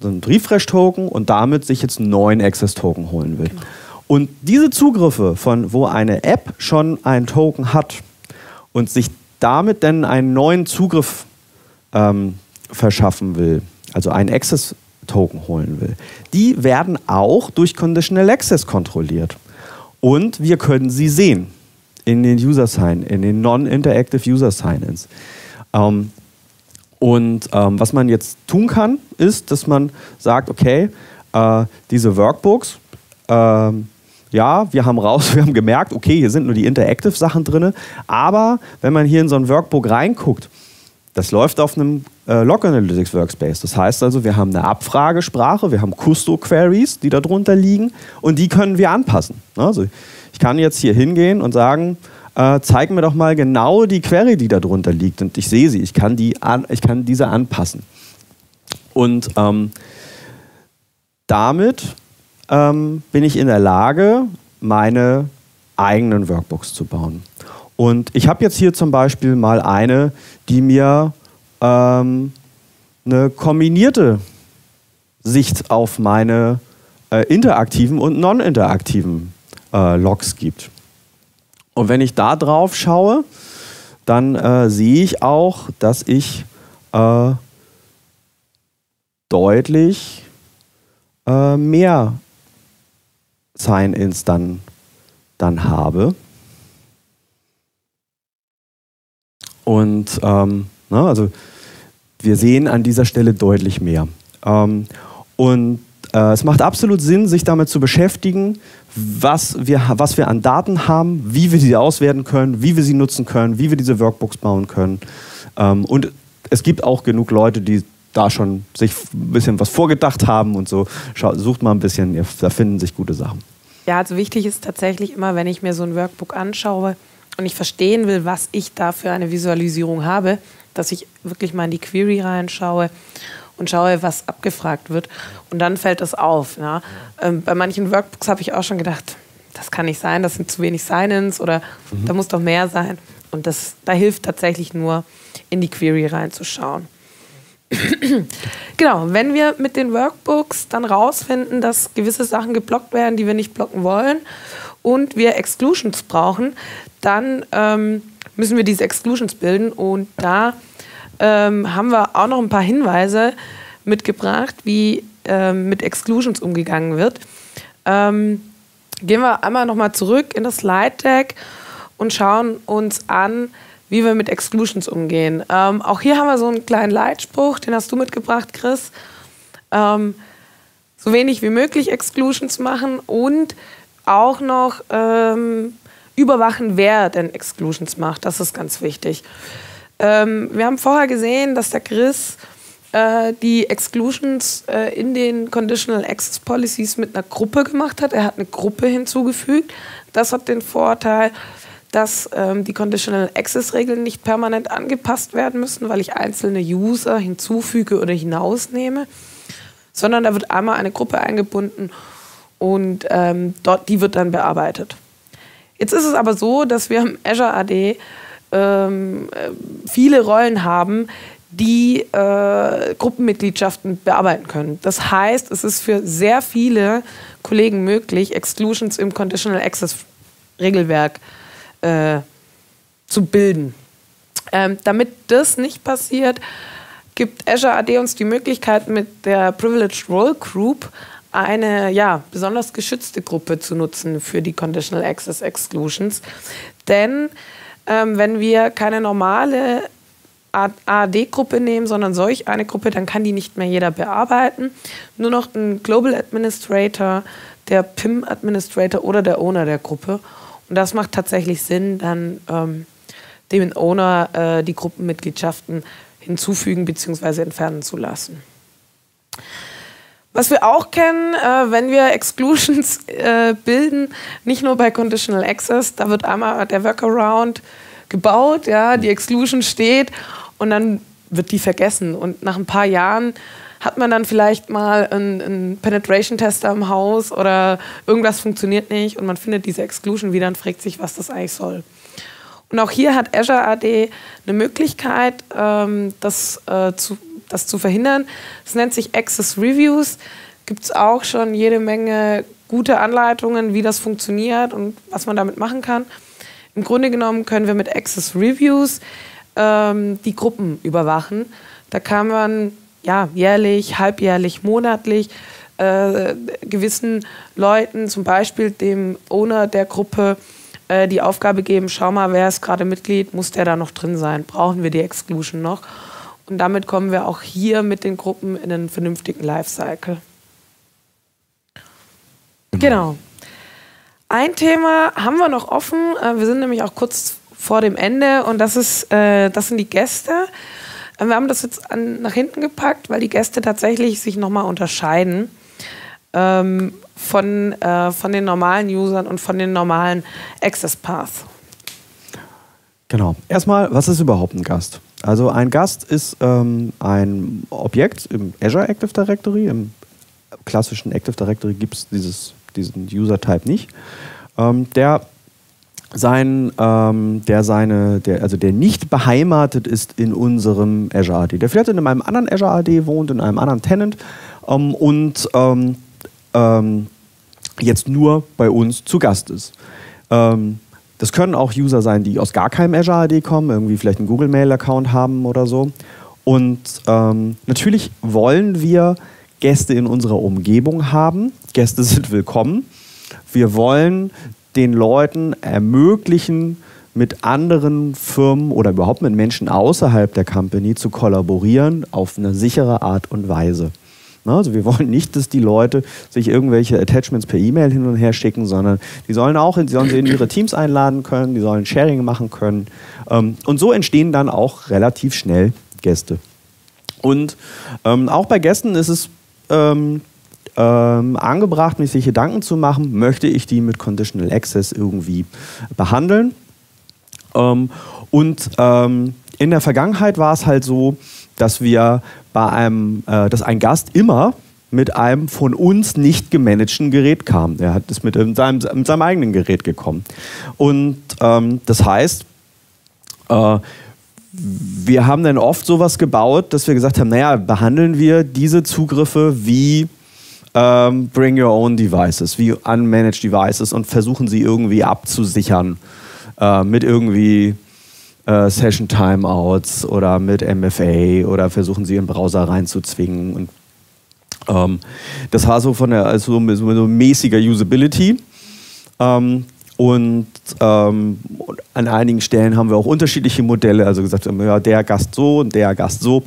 so einen Refresh-Token und damit sich jetzt einen neuen Access-Token holen will. Genau. Und diese Zugriffe von, wo eine App schon einen Token hat und sich damit dann einen neuen Zugriff ähm, verschaffen will, also einen Access-Token holen will, die werden auch durch Conditional Access kontrolliert. Und wir können sie sehen in den User Sign, in den Non-Interactive User Sign-ins. Ähm, und ähm, was man jetzt tun kann, ist, dass man sagt, okay, äh, diese Workbooks, äh, ja, wir haben raus, wir haben gemerkt, okay, hier sind nur die Interactive-Sachen drin, aber wenn man hier in so ein Workbook reinguckt, das läuft auf einem äh, Log Analytics Workspace. Das heißt also, wir haben eine Abfragesprache, wir haben Custo-Queries, die darunter liegen und die können wir anpassen. Also ich kann jetzt hier hingehen und sagen, äh, zeig mir doch mal genau die Query, die da drunter liegt. Und ich sehe sie, ich kann, die an, ich kann diese anpassen. Und ähm, damit ähm, bin ich in der Lage, meine eigenen Workbooks zu bauen. Und ich habe jetzt hier zum Beispiel mal eine, die mir ähm, eine kombinierte Sicht auf meine äh, interaktiven und non-interaktiven äh, Logs gibt. Und wenn ich da drauf schaue, dann äh, sehe ich auch, dass ich äh, deutlich äh, mehr Sign-ins dann, dann habe. Und ähm, na, ne, also wir sehen an dieser Stelle deutlich mehr. Ähm, und äh, es macht absolut Sinn, sich damit zu beschäftigen, was wir, was wir an Daten haben, wie wir sie auswerten können, wie wir sie nutzen können, wie wir diese Workbooks bauen können. Ähm, und es gibt auch genug Leute, die da schon sich ein bisschen was vorgedacht haben und so. Sucht mal ein bisschen, da finden sich gute Sachen. Ja, also wichtig ist tatsächlich immer, wenn ich mir so ein Workbook anschaue und ich verstehen will, was ich da für eine Visualisierung habe, dass ich wirklich mal in die Query reinschaue und schaue, was abgefragt wird. Und dann fällt das auf. Ja. Ähm, bei manchen Workbooks habe ich auch schon gedacht, das kann nicht sein, das sind zu wenig Sign-ins oder mhm. da muss doch mehr sein. Und das, da hilft tatsächlich nur, in die Query reinzuschauen. genau, wenn wir mit den Workbooks dann rausfinden, dass gewisse Sachen geblockt werden, die wir nicht blocken wollen und wir Exclusions brauchen, dann ähm, müssen wir diese Exclusions bilden und da ähm, haben wir auch noch ein paar Hinweise mitgebracht, wie ähm, mit Exclusions umgegangen wird. Ähm, gehen wir einmal nochmal zurück in das Slide Deck und schauen uns an, wie wir mit Exclusions umgehen. Ähm, auch hier haben wir so einen kleinen Leitspruch, den hast du mitgebracht, Chris. Ähm, so wenig wie möglich Exclusions machen und auch noch ähm, überwachen, wer denn Exclusions macht. Das ist ganz wichtig. Ähm, wir haben vorher gesehen, dass der Chris äh, die Exclusions äh, in den Conditional Access Policies mit einer Gruppe gemacht hat. Er hat eine Gruppe hinzugefügt. Das hat den Vorteil, dass ähm, die Conditional Access Regeln nicht permanent angepasst werden müssen, weil ich einzelne User hinzufüge oder hinausnehme, sondern da wird einmal eine Gruppe eingebunden und ähm, dort, die wird dann bearbeitet. Jetzt ist es aber so, dass wir im Azure AD ähm, äh, viele Rollen haben, die äh, Gruppenmitgliedschaften bearbeiten können. Das heißt, es ist für sehr viele Kollegen möglich, Exclusions im Conditional Access Regelwerk äh, zu bilden. Ähm, damit das nicht passiert, gibt Azure AD uns die Möglichkeit, mit der Privileged Role Group eine ja, besonders geschützte Gruppe zu nutzen für die Conditional Access Exclusions. Denn ähm, wenn wir keine normale AD-Gruppe nehmen, sondern solch eine Gruppe, dann kann die nicht mehr jeder bearbeiten. Nur noch ein Global Administrator, der PIM-Administrator oder der Owner der Gruppe. Und das macht tatsächlich Sinn, dann ähm, dem Owner äh, die Gruppenmitgliedschaften hinzufügen bzw. entfernen zu lassen. Was wir auch kennen, äh, wenn wir Exclusions äh, bilden, nicht nur bei Conditional Access, da wird einmal der Workaround gebaut, ja, die Exclusion steht und dann wird die vergessen. Und nach ein paar Jahren hat man dann vielleicht mal einen, einen Penetration-Tester im Haus oder irgendwas funktioniert nicht und man findet diese Exclusion wieder und fragt sich, was das eigentlich soll. Und auch hier hat Azure AD eine Möglichkeit, ähm, das, äh, zu, das zu verhindern. Es nennt sich Access Reviews. Gibt es auch schon jede Menge gute Anleitungen, wie das funktioniert und was man damit machen kann. Im Grunde genommen können wir mit Access Reviews ähm, die Gruppen überwachen. Da kann man ja, jährlich, halbjährlich, monatlich äh, gewissen Leuten, zum Beispiel dem Owner der Gruppe, äh, die Aufgabe geben, schau mal, wer ist gerade Mitglied, muss der da noch drin sein, brauchen wir die Exclusion noch. Und damit kommen wir auch hier mit den Gruppen in einen vernünftigen Lifecycle. Genau. genau. Ein Thema haben wir noch offen. Äh, wir sind nämlich auch kurz vor dem Ende und das, ist, äh, das sind die Gäste. Äh, wir haben das jetzt an, nach hinten gepackt, weil die Gäste tatsächlich sich nochmal unterscheiden ähm, von, äh, von den normalen Usern und von den normalen Access Paths. Genau. Erstmal, was ist überhaupt ein Gast? Also ein Gast ist ähm, ein Objekt im Azure Active Directory. Im klassischen Active Directory gibt es diesen User-Type nicht. Ähm, der sein, ähm, der seine, der, also der nicht beheimatet ist in unserem Azure AD. Der vielleicht in einem anderen Azure AD wohnt, in einem anderen Tenant ähm, und ähm, ähm, jetzt nur bei uns zu Gast ist. Das können auch User sein, die aus gar keinem Azure AD kommen, irgendwie vielleicht einen Google Mail Account haben oder so. Und ähm, natürlich wollen wir Gäste in unserer Umgebung haben. Gäste sind willkommen. Wir wollen den Leuten ermöglichen, mit anderen Firmen oder überhaupt mit Menschen außerhalb der Company zu kollaborieren auf eine sichere Art und Weise. Also wir wollen nicht, dass die Leute sich irgendwelche Attachments per E-Mail hin und her schicken, sondern die sollen auch in, sollen sie in ihre Teams einladen können, die sollen Sharing machen können. Ähm, und so entstehen dann auch relativ schnell Gäste. Und ähm, auch bei Gästen ist es ähm, ähm, angebracht, mich sich Gedanken zu machen, möchte ich die mit Conditional Access irgendwie behandeln. Ähm, und ähm, in der Vergangenheit war es halt so, dass wir bei einem, äh, dass ein Gast immer mit einem von uns nicht gemanagten Gerät kam. Er hat es mit seinem, mit seinem eigenen Gerät gekommen. Und ähm, das heißt, äh, wir haben dann oft sowas gebaut, dass wir gesagt haben, naja, behandeln wir diese Zugriffe wie ähm, Bring Your Own Devices, wie Unmanaged Devices und versuchen sie irgendwie abzusichern äh, mit irgendwie äh, Session Timeouts oder mit MFA oder versuchen sie ihren Browser reinzuzwingen. Und, ähm, das war so von der also so, mäßiger Usability. Ähm, und ähm, an einigen Stellen haben wir auch unterschiedliche Modelle, also gesagt, ja, der Gast so und der Gast so.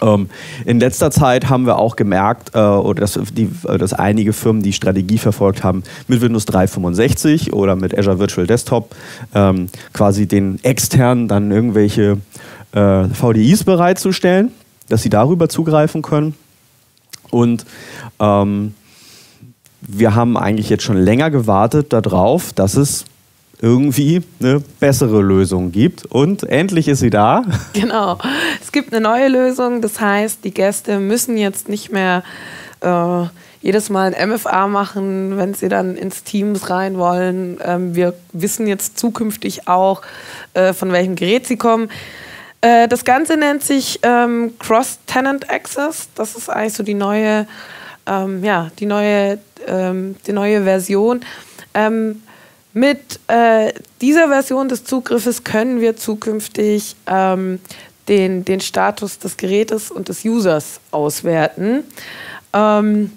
Ähm, in letzter Zeit haben wir auch gemerkt, äh, oder dass, die, äh, dass, einige Firmen die Strategie verfolgt haben, mit Windows 365 oder mit Azure Virtual Desktop ähm, quasi den externen dann irgendwelche äh, VDIs bereitzustellen. dass sie darüber zugreifen können. Und ähm, wir haben eigentlich jetzt schon länger gewartet darauf, dass es irgendwie eine bessere Lösung gibt. Und endlich ist sie da. Genau. Es gibt eine neue Lösung. Das heißt, die Gäste müssen jetzt nicht mehr äh, jedes Mal ein MFA machen, wenn sie dann ins Teams rein wollen. Ähm, wir wissen jetzt zukünftig auch, äh, von welchem Gerät sie kommen. Äh, das Ganze nennt sich ähm, Cross-Tenant Access. Das ist eigentlich so die neue, ähm, ja, die neue, ähm, die neue Version. Ähm, mit äh, dieser Version des Zugriffes können wir zukünftig ähm, den, den Status des Gerätes und des Users auswerten. Ähm,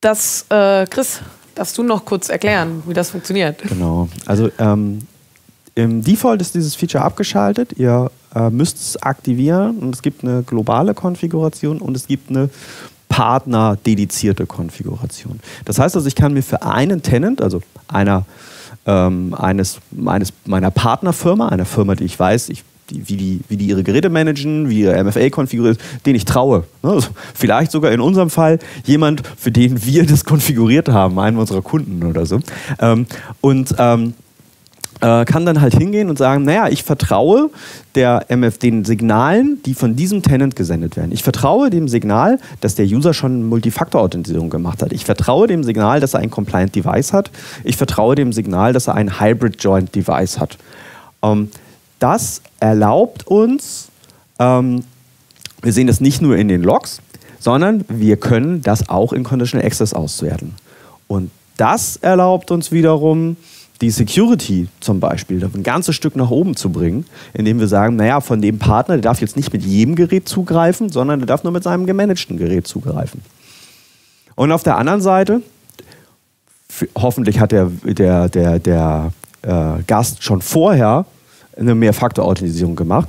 das, äh, Chris, darfst du noch kurz erklären, wie das funktioniert? Genau. Also ähm, im Default ist dieses Feature abgeschaltet. Ihr äh, müsst es aktivieren und es gibt eine globale Konfiguration und es gibt eine partner-dedizierte Konfiguration. Das heißt also, ich kann mir für einen Tenant, also einer ähm, eines, eines meiner Partnerfirma, einer Firma, die ich weiß, ich die, wie, die, wie die ihre Geräte managen, wie ihr MFA konfiguriert, den ich traue. Ne? Also vielleicht sogar in unserem Fall jemand, für den wir das konfiguriert haben, einen unserer Kunden oder so. Ähm, und ähm, äh, kann dann halt hingehen und sagen, naja, ich vertraue der MF den Signalen, die von diesem Tenant gesendet werden. Ich vertraue dem Signal, dass der User schon Multifaktor-Authentisierung gemacht hat. Ich vertraue dem Signal, dass er ein Compliant Device hat. Ich vertraue dem Signal, dass er ein Hybrid Joint Device hat. Ähm, das erlaubt uns, ähm, wir sehen das nicht nur in den Logs, sondern wir können das auch in Conditional Access auswerten. Und das erlaubt uns wiederum, die Security zum Beispiel ein ganzes Stück nach oben zu bringen, indem wir sagen, naja, von dem Partner, der darf jetzt nicht mit jedem Gerät zugreifen, sondern der darf nur mit seinem gemanagten Gerät zugreifen. Und auf der anderen Seite, hoffentlich hat der, der, der, der äh, Gast schon vorher eine Mehrfaktor-Authentisierung gemacht,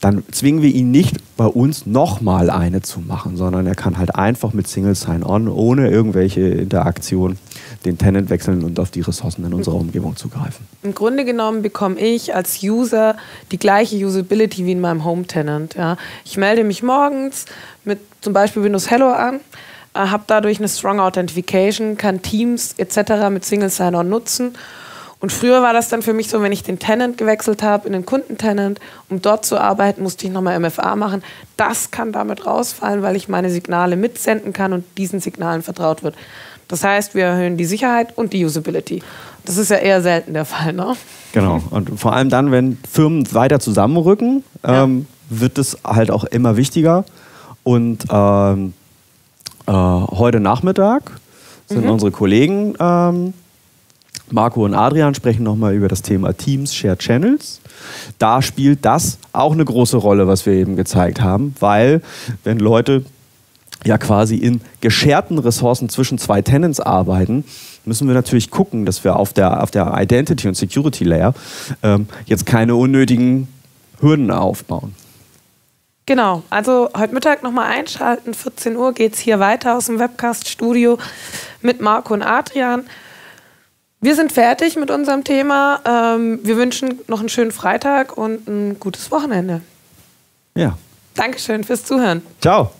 dann zwingen wir ihn nicht, bei uns nochmal eine zu machen, sondern er kann halt einfach mit Single Sign-On, ohne irgendwelche Interaktion, den Tenant wechseln und auf die Ressourcen in unserer Umgebung zugreifen. Im Grunde genommen bekomme ich als User die gleiche Usability wie in meinem Home-Tenant. Ja. Ich melde mich morgens mit zum Beispiel Windows Hello an, äh, habe dadurch eine Strong Authentication, kann Teams etc. mit Single Sign-On nutzen und früher war das dann für mich so, wenn ich den Tenant gewechselt habe in den Kundentenant, um dort zu arbeiten, musste ich nochmal MFA machen. Das kann damit rausfallen, weil ich meine Signale mitsenden kann und diesen Signalen vertraut wird. Das heißt, wir erhöhen die Sicherheit und die Usability. Das ist ja eher selten der Fall, ne? Genau. Und vor allem dann, wenn Firmen weiter zusammenrücken, ja. ähm, wird es halt auch immer wichtiger. Und ähm, äh, heute Nachmittag sind mhm. unsere Kollegen ähm, Marco und Adrian sprechen nochmal über das Thema Teams, Shared Channels. Da spielt das auch eine große Rolle, was wir eben gezeigt haben, weil wenn Leute ja quasi in gescherten Ressourcen zwischen zwei Tenants arbeiten, müssen wir natürlich gucken, dass wir auf der, auf der Identity- und Security-Layer ähm, jetzt keine unnötigen Hürden aufbauen. Genau, also heute Mittag nochmal einschalten, 14 Uhr geht es hier weiter aus dem Webcast-Studio mit Marco und Adrian. Wir sind fertig mit unserem Thema. Ähm, wir wünschen noch einen schönen Freitag und ein gutes Wochenende. Ja. Dankeschön fürs Zuhören. Ciao.